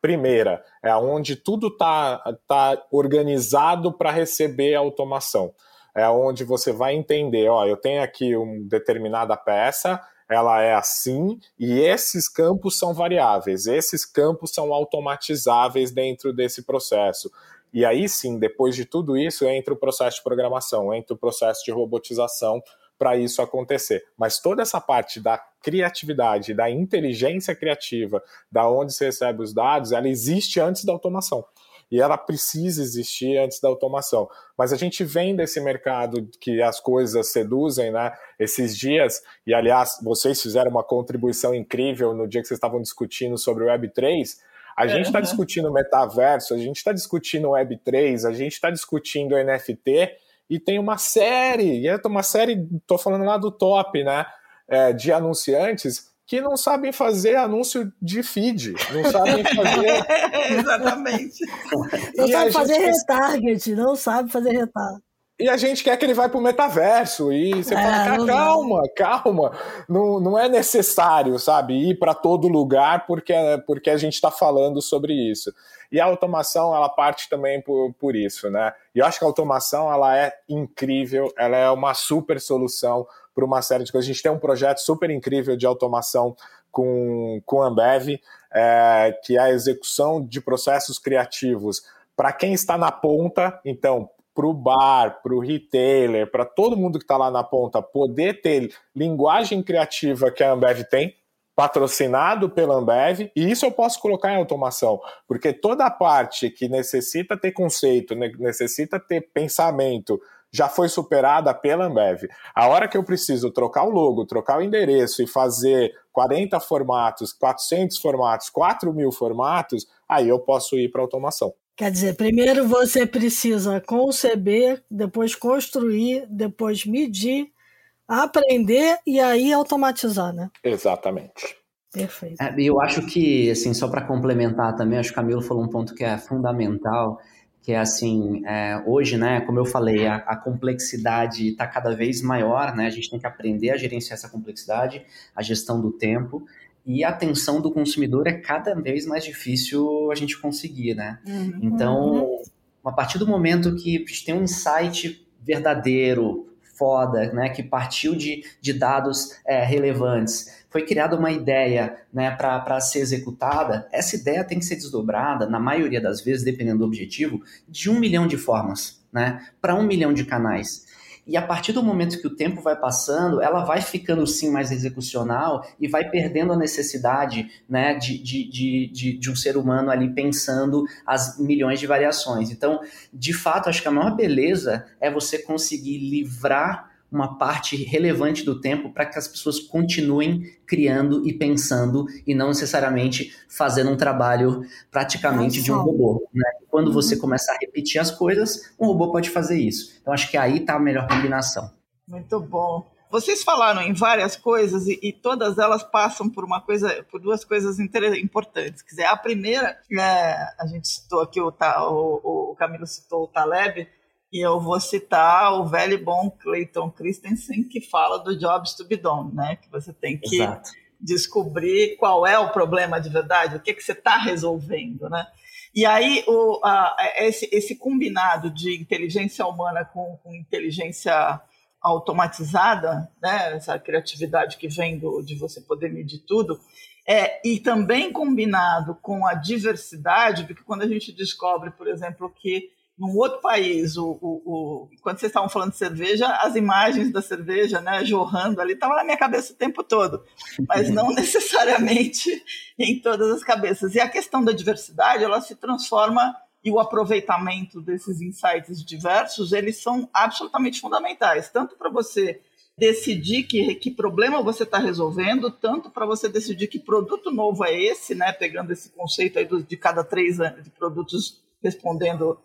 primeira, é onde tudo está tá organizado para receber a automação. É onde você vai entender, ó, eu tenho aqui uma determinada peça, ela é assim, e esses campos são variáveis, esses campos são automatizáveis dentro desse processo. E aí sim, depois de tudo isso, entra o processo de programação, entra o processo de robotização para isso acontecer. Mas toda essa parte da criatividade, da inteligência criativa, da onde se recebe os dados, ela existe antes da automação e ela precisa existir antes da automação. Mas a gente vem desse mercado que as coisas seduzem, né? Esses dias, e aliás, vocês fizeram uma contribuição incrível no dia que vocês estavam discutindo sobre o Web3. A gente está uhum. discutindo metaverso, a gente está discutindo Web3, a gente está discutindo NFT e tem uma série, e é uma série, estou falando lá do top, né? É, de anunciantes que não sabem fazer anúncio de feed, não sabem fazer. Exatamente. Não sabe fazer gente... retarget, não sabe fazer retarget. E a gente quer que ele vá para o metaverso. E você é, fala, calma, calma. Não, não é necessário, sabe, ir para todo lugar porque, porque a gente está falando sobre isso. E a automação, ela parte também por, por isso, né? E eu acho que a automação, ela é incrível, ela é uma super solução para uma série de coisas. A gente tem um projeto super incrível de automação com, com a Ambev, é, que é a execução de processos criativos para quem está na ponta, então, para o bar, para o retailer, para todo mundo que está lá na ponta poder ter linguagem criativa que a Ambev tem, patrocinado pela Ambev, e isso eu posso colocar em automação, porque toda a parte que necessita ter conceito, necessita ter pensamento, já foi superada pela Ambev. A hora que eu preciso trocar o logo, trocar o endereço e fazer 40 formatos, 400 formatos, 4 mil formatos, aí eu posso ir para automação. Quer dizer, primeiro você precisa conceber, depois construir, depois medir, aprender e aí automatizar, né? Exatamente. Perfeito. É, eu acho que, assim, só para complementar também, acho que o Camilo falou um ponto que é fundamental, que é assim, é, hoje, né, como eu falei, a, a complexidade está cada vez maior, né, a gente tem que aprender a gerenciar essa complexidade, a gestão do tempo, e a atenção do consumidor é cada vez mais difícil a gente conseguir, né? Uhum. Então, a partir do momento que a gente tem um insight verdadeiro, foda, né, que partiu de, de dados é, relevantes, foi criada uma ideia né, para ser executada, essa ideia tem que ser desdobrada, na maioria das vezes, dependendo do objetivo, de um milhão de formas, né, para um milhão de canais. E a partir do momento que o tempo vai passando, ela vai ficando sim mais execucional e vai perdendo a necessidade né, de, de, de, de, um ser humano ali pensando as milhões de variações. Então, de fato, acho que a maior beleza é você conseguir livrar uma parte relevante do tempo para que as pessoas continuem criando e pensando e não necessariamente fazendo um trabalho praticamente de um robô. Né? Quando uhum. você começa a repetir as coisas, um robô pode fazer isso. Então acho que aí está a melhor combinação. Muito bom. Vocês falaram em várias coisas e, e, todas elas passam por uma coisa, por duas coisas importantes. Quer dizer, a primeira, é, a gente citou aqui o, o, o Camilo citou o Taleb, e eu vou citar o velho e bom Clayton Christensen, que fala do Jobs to be done, né? Que você tem que Exato. descobrir qual é o problema de verdade, o que, que você está resolvendo, né? E aí, o, a, esse, esse, combinado de inteligência humana com, com, inteligência automatizada, né, essa criatividade que vem do, de você poder medir tudo, é, e também combinado com a diversidade, porque quando a gente descobre, por exemplo, que num outro país, o, o, o, quando vocês estavam falando de cerveja, as imagens da cerveja, né, jorrando ali, estavam na minha cabeça o tempo todo, mas não necessariamente em todas as cabeças. E a questão da diversidade, ela se transforma e o aproveitamento desses insights diversos, eles são absolutamente fundamentais, tanto para você decidir que, que problema você está resolvendo, tanto para você decidir que produto novo é esse, né, pegando esse conceito aí de cada três anos de produtos respondendo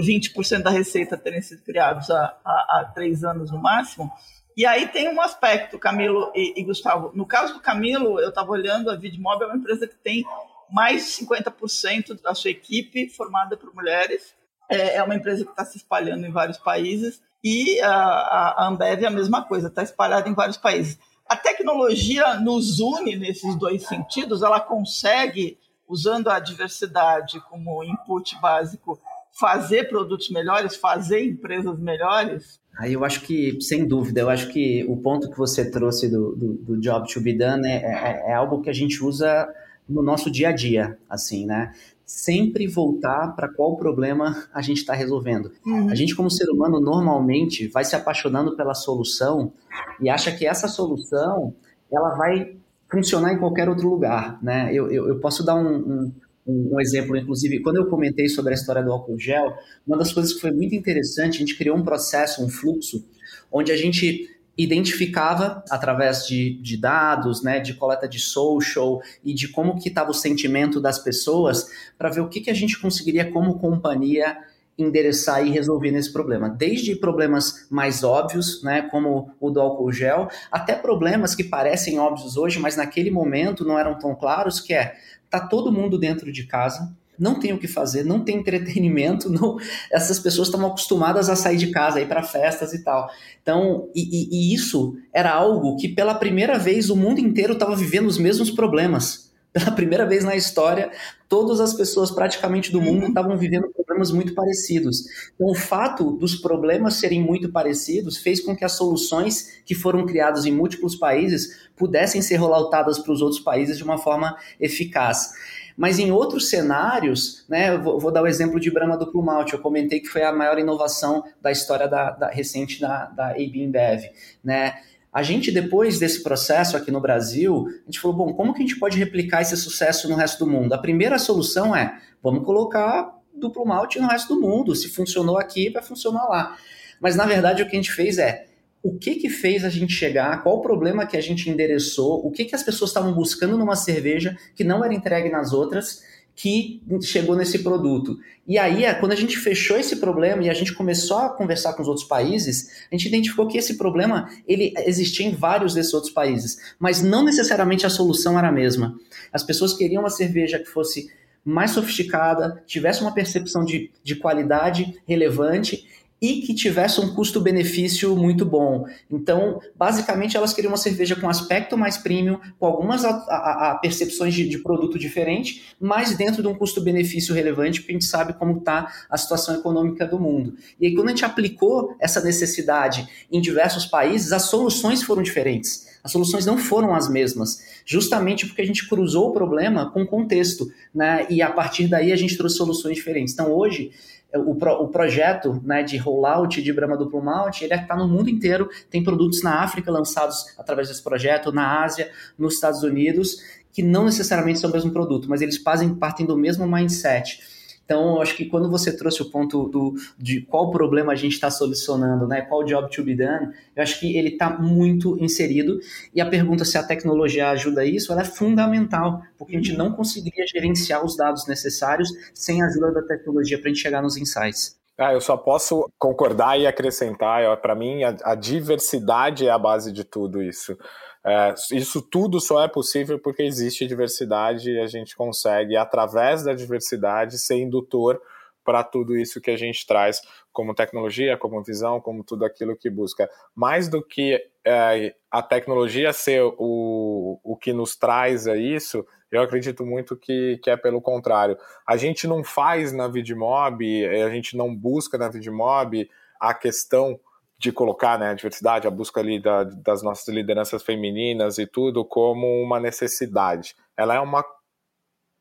20% da receita terem sido criados há, há, há, três anos no máximo. E aí tem um aspecto, Camilo e, e Gustavo. No caso do Camilo, eu estava olhando, a Vidmob é uma empresa que tem mais de 50% da sua equipe formada por mulheres. É, é uma empresa que está se espalhando em vários países. E a, a Ambev é a mesma coisa, está espalhada em vários países. A tecnologia nos une nesses dois sentidos, ela consegue, usando a diversidade como input básico, fazer produtos melhores, fazer empresas melhores? Aí eu acho que, sem dúvida, eu acho que o ponto que você trouxe do, do, do job to be done é, é, é algo que a gente usa no nosso dia a dia, assim, né? sempre voltar para qual problema a gente está resolvendo. Uhum. A gente, como ser humano, normalmente vai se apaixonando pela solução e acha que essa solução ela vai funcionar em qualquer outro lugar. Né? Eu, eu, eu posso dar um, um, um, exemplo, inclusive, quando eu comentei sobre a história do álcool gel, uma das coisas que foi muito interessante, a gente criou um processo, um fluxo, onde a gente identificava através de, de dados, né, de coleta de social e de como que estava o sentimento das pessoas para ver o que, que a gente conseguiria como companhia endereçar e resolver nesse problema. Desde problemas mais óbvios, né, como o do álcool gel, até problemas que parecem óbvios hoje, mas naquele momento não eram tão claros, que é, tá todo mundo dentro de casa, não tem o que fazer, não tem entretenimento, não, essas pessoas estão acostumadas a sair de casa, ir para festas e tal. Então, e, e, e, isso era algo que pela primeira vez o mundo inteiro estava vivendo os mesmos problemas. Pela primeira vez na história, todas as pessoas praticamente do mundo estavam vivendo problemas muito parecidos. Então, o fato dos problemas serem muito parecidos fez com que as soluções que foram criadas em múltiplos países pudessem ser rolloutadas para os outros países de uma forma eficaz. Mas em outros cenários, né, vou, vou, dar o exemplo de Brahma Duplo Malte, eu comentei que foi a maior inovação da história da, da recente da, da AB InBev, né? A gente, depois desse processo aqui no Brasil, a gente falou, bom, como que a gente pode replicar esse sucesso no resto do mundo? A primeira solução é, vamos colocar duplo malte no resto do mundo. Se funcionou aqui, vai funcionar lá. Mas, na verdade, o que a gente fez é, o que que fez a gente chegar, qual o problema que a gente endereçou, o que que as pessoas estavam buscando numa cerveja que não era entregue nas outras, que chegou nesse produto. E aí, quando a gente fechou esse problema e a gente começou a conversar com os outros países, a gente identificou que esse problema ele existia em vários desses outros países, mas não necessariamente a solução era a mesma. As pessoas queriam uma cerveja que fosse mais sofisticada, tivesse uma percepção de, de qualidade relevante e que tivesse um custo-benefício muito bom. Então, basicamente, elas queriam uma cerveja com aspecto mais premium, com algumas a, a, a percepções de, de, produto diferente, mas dentro de um custo-benefício relevante, porque a gente sabe como está a situação econômica do mundo. E aí, quando a gente aplicou essa necessidade em diversos países, as soluções foram diferentes. As soluções não foram as mesmas, justamente porque a gente cruzou o problema com o contexto, né? E a partir daí a gente trouxe soluções diferentes. Então, hoje, o, pro, o projeto né, de rollout de Brahma Duplo Malte, ele está no mundo inteiro, tem produtos na África lançados através desse projeto, na Ásia, nos Estados Unidos, que não necessariamente são o mesmo produto, mas eles fazem, partem do mesmo mindset. Então, eu acho que quando você trouxe o ponto do, de qual problema a gente está solucionando, né, qual job to be done, eu acho que ele está muito inserido. E a pergunta se a tecnologia ajuda isso, ela é fundamental, porque a gente não conseguiria gerenciar os dados necessários sem a ajuda da tecnologia para a gente chegar nos insights. Ah, eu só posso concordar e acrescentar. Para mim, a, a diversidade é a base de tudo isso. É, isso tudo só é possível porque existe diversidade e a gente consegue, através da diversidade, ser indutor para tudo isso que a gente traz como tecnologia, como visão, como tudo aquilo que busca. Mais do que é, a tecnologia ser o, o que nos traz a isso, eu acredito muito que, que é pelo contrário. A gente não faz na Vidmob, a gente não busca na Vidmob a questão de colocar né, a diversidade, a busca ali da, das nossas lideranças femininas e tudo como uma necessidade. Ela é uma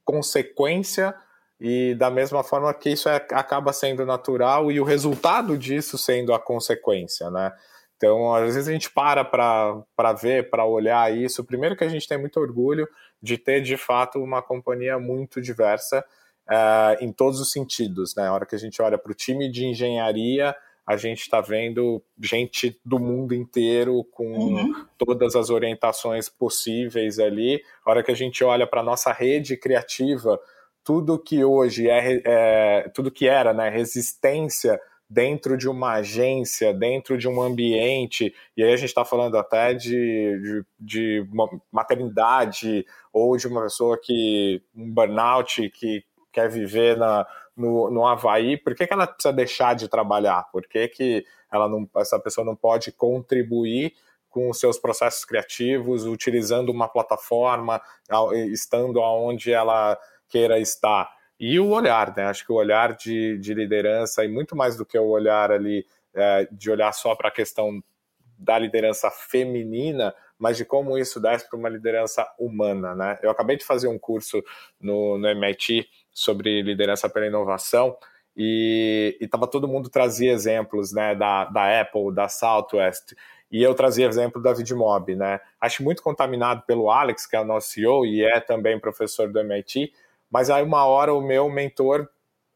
consequência e da mesma forma que isso é, acaba sendo natural e o resultado disso sendo a consequência, né? Então, às vezes a gente para para ver, para olhar isso. Primeiro que a gente tem muito orgulho de ter, de fato, uma companhia muito diversa uh, em todos os sentidos, né? A hora que a gente olha para o time de engenharia, a gente está vendo gente do mundo inteiro com uhum. todas as orientações possíveis ali. A hora que a gente olha para a nossa rede criativa, tudo que hoje é, é, tudo que era né, resistência dentro de uma agência, dentro de um ambiente, e aí a gente está falando até de, de, de maternidade ou de uma pessoa que um burnout que quer viver na, no, no Havaí, por que, que ela precisa deixar de trabalhar? Por que, que ela não, essa pessoa não pode contribuir com os seus processos criativos, utilizando uma plataforma, estando aonde ela queira estar? E o olhar, né? Acho que o olhar de, de liderança, e muito mais do que o olhar ali, é, de olhar só para a questão da liderança feminina, mas de como isso desce para uma liderança humana, né? Eu acabei de fazer um curso no, no MIT sobre liderança pela inovação e estava todo mundo trazia exemplos né, da, da Apple, da Southwest, e eu trazia exemplo da Vidmob, né? Acho muito contaminado pelo Alex, que é o nosso CEO e é também professor do MIT, mas aí uma hora o meu mentor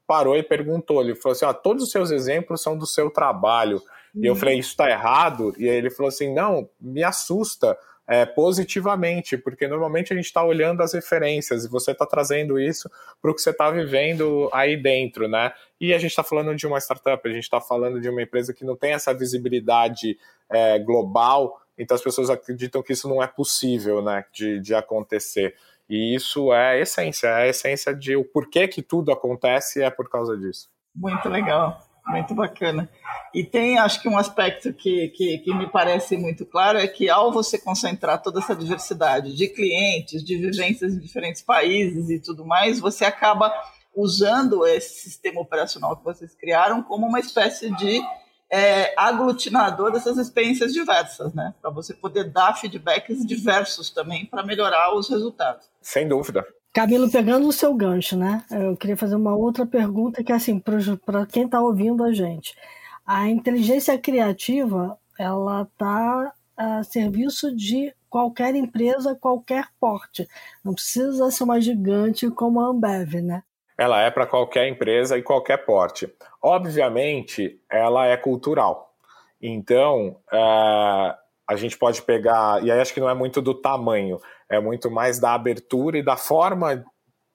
parou e perguntou, ele falou assim, ah, todos os seus exemplos são do seu trabalho, e eu uhum. falei, isso está errado? E ele falou assim, não, me assusta, é, positivamente, porque normalmente a gente está olhando as referências e você está trazendo isso para o que você está vivendo aí dentro, né? E a gente está falando de uma startup, a gente está falando de uma empresa que não tem essa visibilidade é, global, então as pessoas acreditam que isso não é possível, né, de, de acontecer. E isso é a essência, é a essência de o porquê que tudo acontece é por causa disso. Muito legal. Muito bacana. E tem, acho que um aspecto que, que, que, me parece muito claro é que ao você concentrar toda essa diversidade de clientes, de vivências em diferentes países e tudo mais, você acaba usando esse sistema operacional que vocês criaram como uma espécie de é, aglutinador dessas experiências diversas, né? Para você poder dar feedbacks diversos também para melhorar os resultados. Sem dúvida. Camilo, pegando o seu gancho, né? Eu queria fazer uma outra pergunta que, assim, para quem está ouvindo a gente. A inteligência criativa, ela está a serviço de qualquer empresa, qualquer porte. Não precisa ser uma gigante como a Ambev, né? Ela é para qualquer empresa e qualquer porte. Obviamente, ela é cultural. Então, uh, a gente pode pegar, e aí acho que não é muito do tamanho, é muito mais da abertura e da forma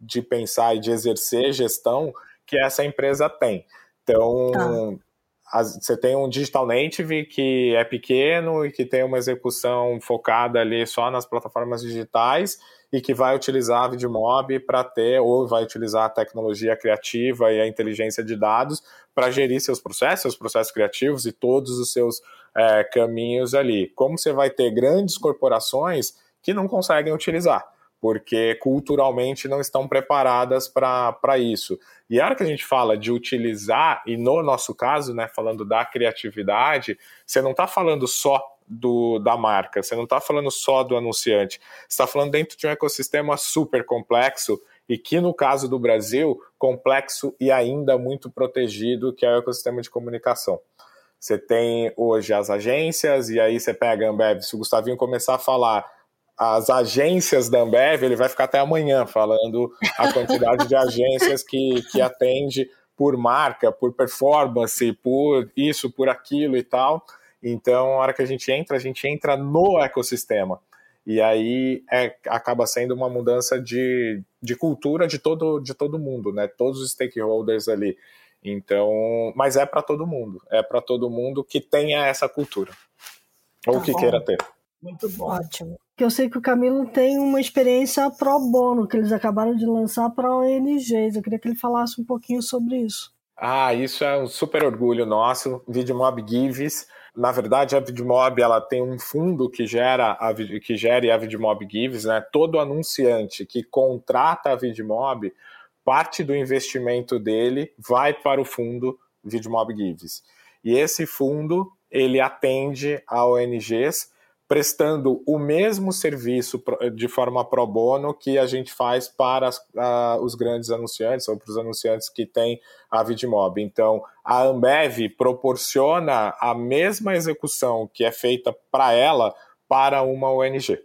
de pensar e de exercer gestão que essa empresa tem. Então, tá. as, você tem um digital native que é pequeno e que tem uma execução focada ali só nas plataformas digitais e que vai utilizar a Vidmob para ter, ou vai utilizar a tecnologia criativa e a inteligência de dados para gerir seus processos, seus processos criativos e todos os seus é, caminhos ali. Como você vai ter grandes corporações que não conseguem utilizar, porque culturalmente não estão preparadas para isso. E a hora que a gente fala de utilizar, e no nosso caso, né, falando da criatividade, você não está falando só do, da marca, você não está falando só do anunciante, você está falando dentro de um ecossistema super complexo e que no caso do Brasil, complexo e ainda muito protegido, que é o ecossistema de comunicação. Você tem hoje as agências, e aí você pega a Ambev, se o Gustavinho começar a falar as agências da Ambev, ele vai ficar até amanhã falando a quantidade de agências que, que atende por marca, por performance, por isso, por aquilo e tal. Então, a hora que a gente entra, a gente entra no ecossistema. E aí é, acaba sendo uma mudança de, de cultura de todo, de todo mundo, né? Todos os stakeholders ali. Então, mas é para todo mundo. É para todo mundo que tenha essa cultura. Ou tá que bom. queira ter. Muito bom. Ótimo. Que eu sei que o Camilo tem uma experiência pro bono que eles acabaram de lançar para ONGs. Eu queria que ele falasse um pouquinho sobre isso. Ah, isso é um super orgulho nosso. Vidmob Gives. Na verdade, a Vidmob ela tem um fundo que gera a que gere a Vidmob Gives, né? Todo anunciante que contrata a Vidmob, parte do investimento dele vai para o fundo Vidmob Gives. E esse fundo ele atende a ONGs prestando o mesmo serviço de forma pro bono que a gente faz para as, a, os grandes anunciantes ou para os anunciantes que têm a Vidmob. Então, a Ambev proporciona a mesma execução que é feita para ela para uma ONG.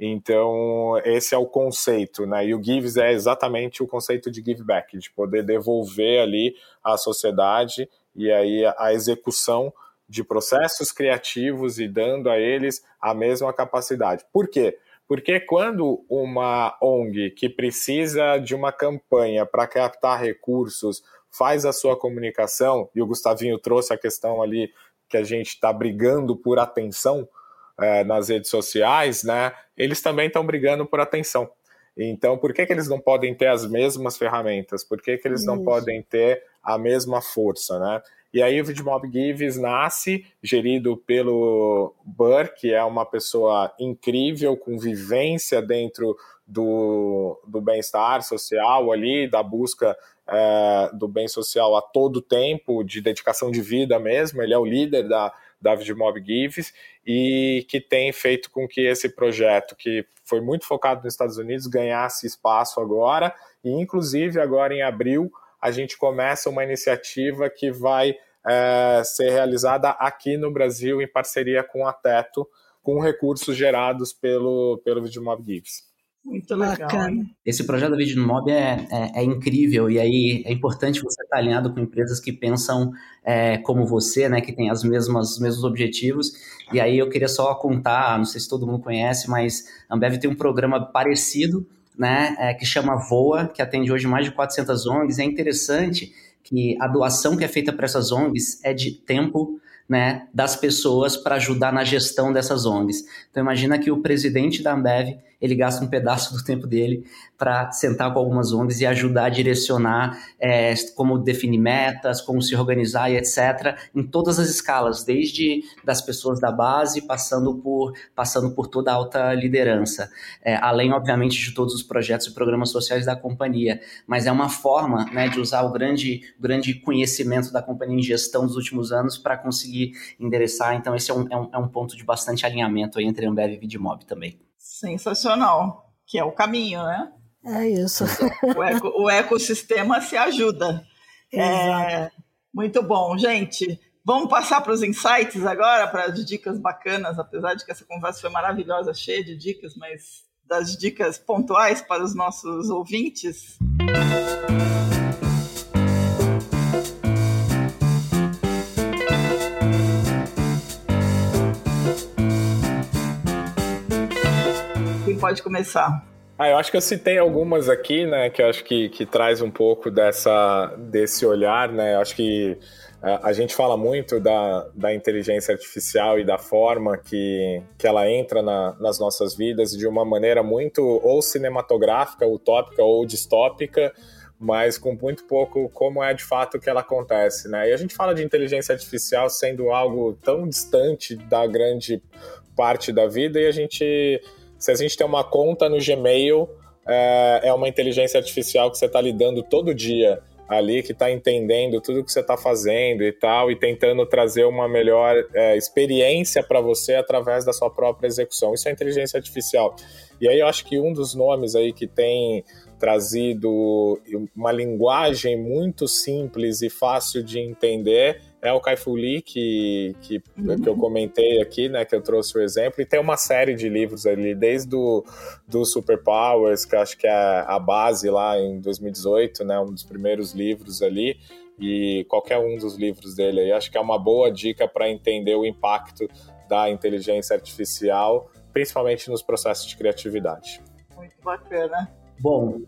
Então, esse é o conceito, né? E o Gives é exatamente o conceito de give back, de poder devolver ali à sociedade e aí a execução de processos criativos e dando a eles a mesma capacidade. Por quê? Porque quando uma ONG que precisa de uma campanha para captar recursos faz a sua comunicação, e o Gustavinho trouxe a questão ali que a gente está brigando por atenção é, nas redes sociais, né? Eles também estão brigando por atenção. Então, por que, que eles não podem ter as mesmas ferramentas? Por que, que eles não podem ter a mesma força, né? E aí o Vidmob Gives nasce, gerido pelo Burr, que é uma pessoa incrível, com vivência dentro do, do bem-estar social ali, da busca é, do bem social a todo tempo, de dedicação de vida mesmo. Ele é o líder da, da Vidmob Gives e que tem feito com que esse projeto, que foi muito focado nos Estados Unidos, ganhasse espaço agora e, inclusive, agora em abril, a gente começa uma iniciativa que vai é, ser realizada aqui no Brasil em parceria com a Teto, com recursos gerados pelo, pelo Vidmob Gives. Muito legal. Bacana. Esse projeto da Vidmob é, é, é, incrível e aí é importante você estar alinhado com empresas que pensam é, como você, né, que tem as mesmas, os mesmos objetivos. E aí eu queria só contar, não sei se todo mundo conhece, mas a Ambev tem um programa parecido, né, é, que chama Voa, que atende hoje mais de 400 ONGs. É interessante que a doação que é feita para essas ONGs é de tempo, né, das pessoas para ajudar na gestão dessas ONGs. Então imagina que o presidente da Ambev ele gasta um pedaço do tempo dele para sentar com algumas ONGs e ajudar a direcionar é, como definir metas, como se organizar e etc. em todas as escalas, desde das pessoas da base, passando por, passando por toda a alta liderança. É, além, obviamente, de todos os projetos e programas sociais da companhia. Mas é uma forma né, de usar o grande, grande conhecimento da companhia em gestão dos últimos anos para conseguir endereçar. Então, esse é um, é um, é um ponto de bastante alinhamento entre Ambev e Vidmob também. Sensacional, que é o caminho, né? É isso. O, eco, o ecossistema se ajuda. É, muito bom, gente. Vamos passar para os insights agora, para as dicas bacanas, apesar de que essa conversa foi maravilhosa, cheia de dicas, mas das dicas pontuais para os nossos ouvintes. Pode começar? Ah, eu acho que eu citei algumas aqui, né, que eu acho que, que traz um pouco dessa, desse olhar, né, eu acho que a, a gente fala muito da, da inteligência artificial e da forma que, que ela entra na, nas nossas vidas de uma maneira muito ou cinematográfica, utópica ou distópica, mas com muito pouco como é de fato que ela acontece, né? E a gente fala de inteligência artificial sendo algo tão distante da grande parte da vida e a gente se a gente tem uma conta no Gmail, é, é uma inteligência artificial que você está lidando todo dia ali, que está entendendo tudo que você está fazendo e tal, e tentando trazer uma melhor é, experiência para você através da sua própria execução. Isso é inteligência artificial. E aí eu acho que um dos nomes aí que tem trazido uma linguagem muito simples e fácil de entender é o Kai-Fu Lee, que, que, uhum. que eu comentei aqui, né, que eu trouxe o exemplo, e tem uma série de livros ali, desde do, do Superpowers, que acho que é a base lá em 2018, né, um dos primeiros livros ali, e qualquer um dos livros dele aí, acho que é uma boa dica para entender o impacto da inteligência artificial, principalmente nos processos de criatividade. Muito bacana. Bom,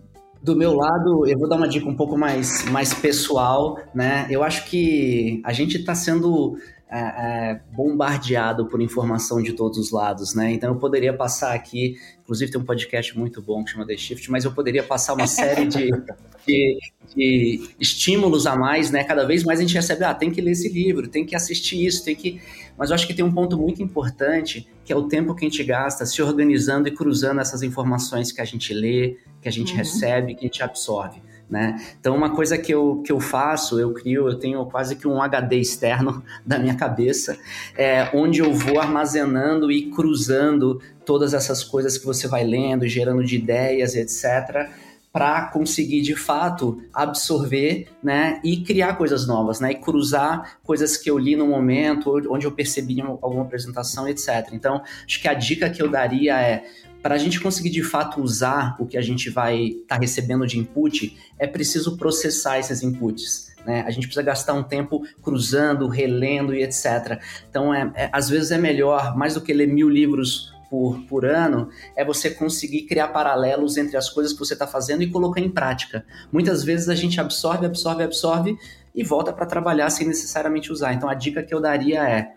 do meu lado, eu vou dar uma dica um pouco mais, mais pessoal, né? Eu acho que a gente está sendo é, é, bombardeado por informação de todos os lados, né? Então eu poderia passar aqui, inclusive tem um podcast muito bom que chama The Shift, mas eu poderia passar uma série de, de, de, estímulos a mais, né? Cada vez mais a gente recebe, ah, tem que ler esse livro, tem que assistir isso, tem que. Mas eu acho que tem um ponto muito importante, que é o tempo que a gente gasta se organizando e cruzando essas informações que a gente lê, que a gente uhum. recebe, que a gente absorve. Né? Então, uma coisa que eu, que eu faço, eu crio, eu tenho quase que um HD externo da minha cabeça, é, onde eu vou armazenando e cruzando todas essas coisas que você vai lendo, gerando de ideias, etc., para conseguir de fato absorver, né, e criar coisas novas, né, e cruzar coisas que eu li no momento, onde eu percebi alguma apresentação, etc. Então, acho que a dica que eu daria é para a gente conseguir de fato usar o que a gente vai estar tá recebendo de input, é preciso processar esses inputs. Né? A gente precisa gastar um tempo cruzando, relendo e etc. Então, é, é, às vezes é melhor, mais do que ler mil livros por, por ano, é você conseguir criar paralelos entre as coisas que você está fazendo e colocar em prática. Muitas vezes a gente absorve, absorve, absorve e volta para trabalhar sem necessariamente usar. Então, a dica que eu daria é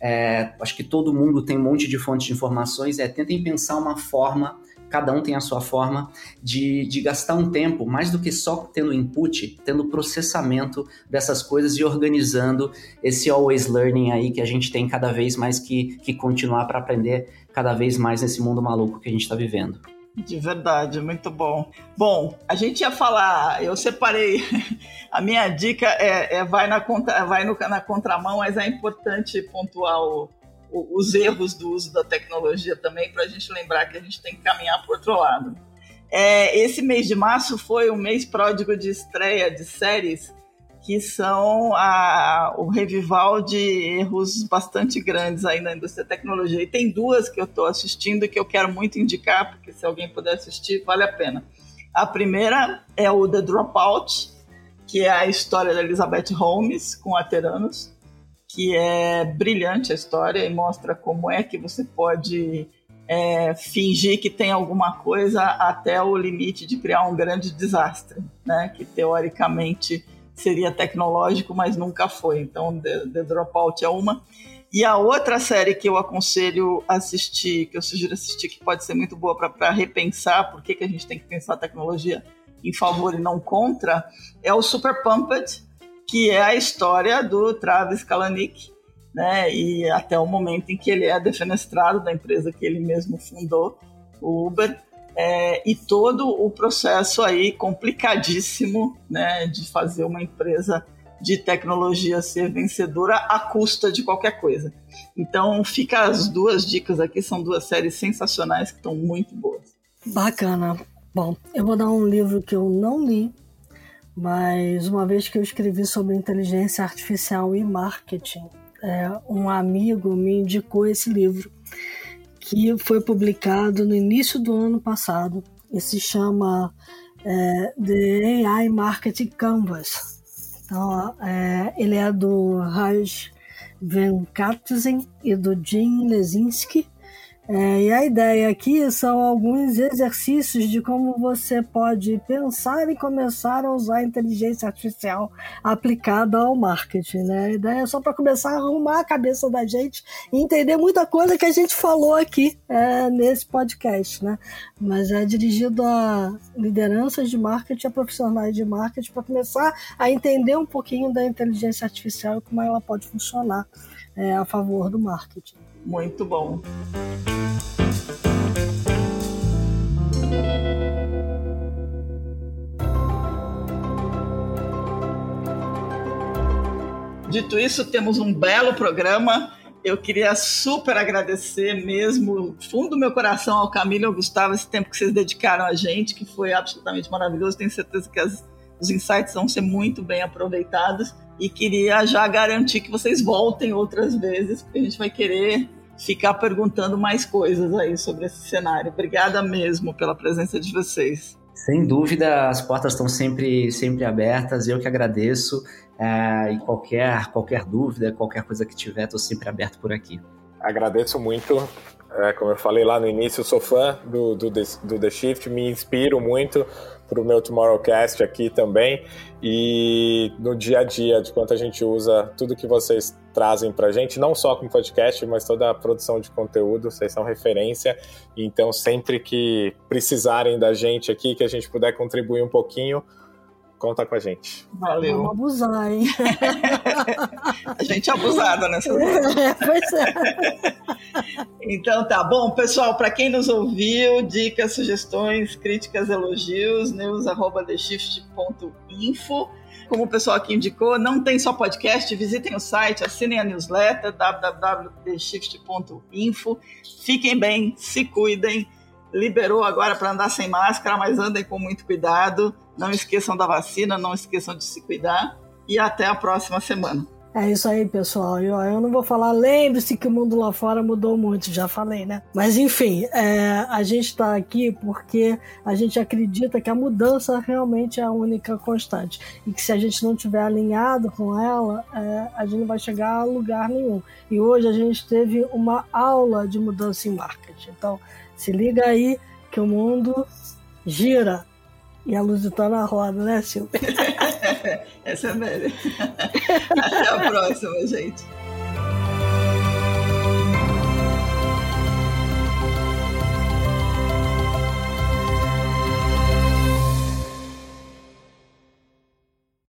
é, acho que todo mundo tem um monte de fontes de informações, é tentem pensar uma forma, cada um tem a sua forma, de, de gastar um tempo, mais do que só tendo input, tendo processamento dessas coisas e organizando esse always learning aí que a gente tem cada vez mais que, que continuar para aprender cada vez mais nesse mundo maluco que a gente está vivendo. De verdade, muito bom. Bom, a gente ia falar, eu separei, a minha dica é, é vai, na, contra, vai no, na contramão, mas é importante pontuar o, o, os erros do uso da tecnologia também, para a gente lembrar que a gente tem que caminhar para outro lado. É, esse mês de março foi um mês pródigo de estreia de séries que são a, o revival de erros bastante grandes aí na indústria da tecnologia. E tem duas que eu estou assistindo e que eu quero muito indicar, porque se alguém puder assistir, vale a pena. A primeira é o The Dropout, que é a história da Elizabeth Holmes com Ateranos, que é brilhante a história e mostra como é que você pode é, fingir que tem alguma coisa até o limite de criar um grande desastre, né? Que teoricamente seria tecnológico, mas nunca foi. Então, The, The Dropout é uma. E a outra série que eu aconselho assistir, que eu sugiro assistir, que pode ser muito boa para repensar por que, que a gente tem que pensar a tecnologia em favor e não contra, é o Super Pumped, que é a história do Travis Kalanick, né? E até o momento em que ele é defenestrado da empresa que ele mesmo fundou, o Uber, é, e todo o processo aí complicadíssimo né, de fazer uma empresa de tecnologia ser vencedora à custa de qualquer coisa. Então, fica as duas dicas aqui, são duas séries sensacionais que estão muito boas. Bacana. Bom, eu vou dar um livro que eu não li, mas uma vez que eu escrevi sobre inteligência artificial e marketing, é, um amigo me indicou esse livro que foi publicado no início do ano passado e se chama é, The AI Marketing Canvas. Então, é, ele é do Raj Venkatesen e do Jim Lesinski. É, e a ideia aqui são alguns exercícios de como você pode pensar e começar a usar a inteligência artificial aplicada ao marketing. Né? A ideia é só para começar a arrumar a cabeça da gente e entender muita coisa que a gente falou aqui é, nesse podcast. Né? Mas é dirigido a lideranças de marketing, a profissionais de marketing, para começar a entender um pouquinho da inteligência artificial e como ela pode funcionar é, a favor do marketing. Muito bom. Dito isso, temos um belo programa. Eu queria super agradecer mesmo, fundo do meu coração, ao Camilo e ao Gustavo, esse tempo que vocês dedicaram a gente, que foi absolutamente maravilhoso. Tenho certeza que as, os insights vão ser muito bem aproveitados. E queria já garantir que vocês voltem outras vezes, porque a gente vai querer ficar perguntando mais coisas aí sobre esse cenário. Obrigada mesmo pela presença de vocês. Sem dúvida, as portas estão sempre, sempre abertas. Eu que agradeço. É, e qualquer, qualquer dúvida, qualquer coisa que tiver, estou sempre aberto por aqui. Agradeço muito. É, como eu falei lá no início, sou fã do, do, do The Shift, me inspiro muito para o meu Tomorrowcast aqui também. E no dia a dia, de quanto a gente usa tudo que vocês trazem para gente, não só com podcast, mas toda a produção de conteúdo, vocês são referência. Então, sempre que precisarem da gente aqui, que a gente puder contribuir um pouquinho, conta com a gente. Valeu. Vamos abusar, hein? a gente é abusada nessa. É, pois é. Então tá bom, pessoal. Para quem nos ouviu, dicas, sugestões, críticas, elogios, news@theshift.info. Como o pessoal aqui indicou, não tem só podcast, visitem o site, assinem a newsletter www.theshift.info. Fiquem bem, se cuidem. Liberou agora para andar sem máscara, mas andem com muito cuidado. Não esqueçam da vacina, não esqueçam de se cuidar e até a próxima semana. É isso aí, pessoal. Eu, eu não vou falar, lembre-se que o mundo lá fora mudou muito, já falei, né? Mas enfim, é, a gente está aqui porque a gente acredita que a mudança realmente é a única constante. E que se a gente não tiver alinhado com ela, é, a gente não vai chegar a lugar nenhum. E hoje a gente teve uma aula de mudança em marketing. Então, se liga aí que o mundo gira. E a luz está na roda, né, Silvia? Essa é velha. Até a próxima, gente.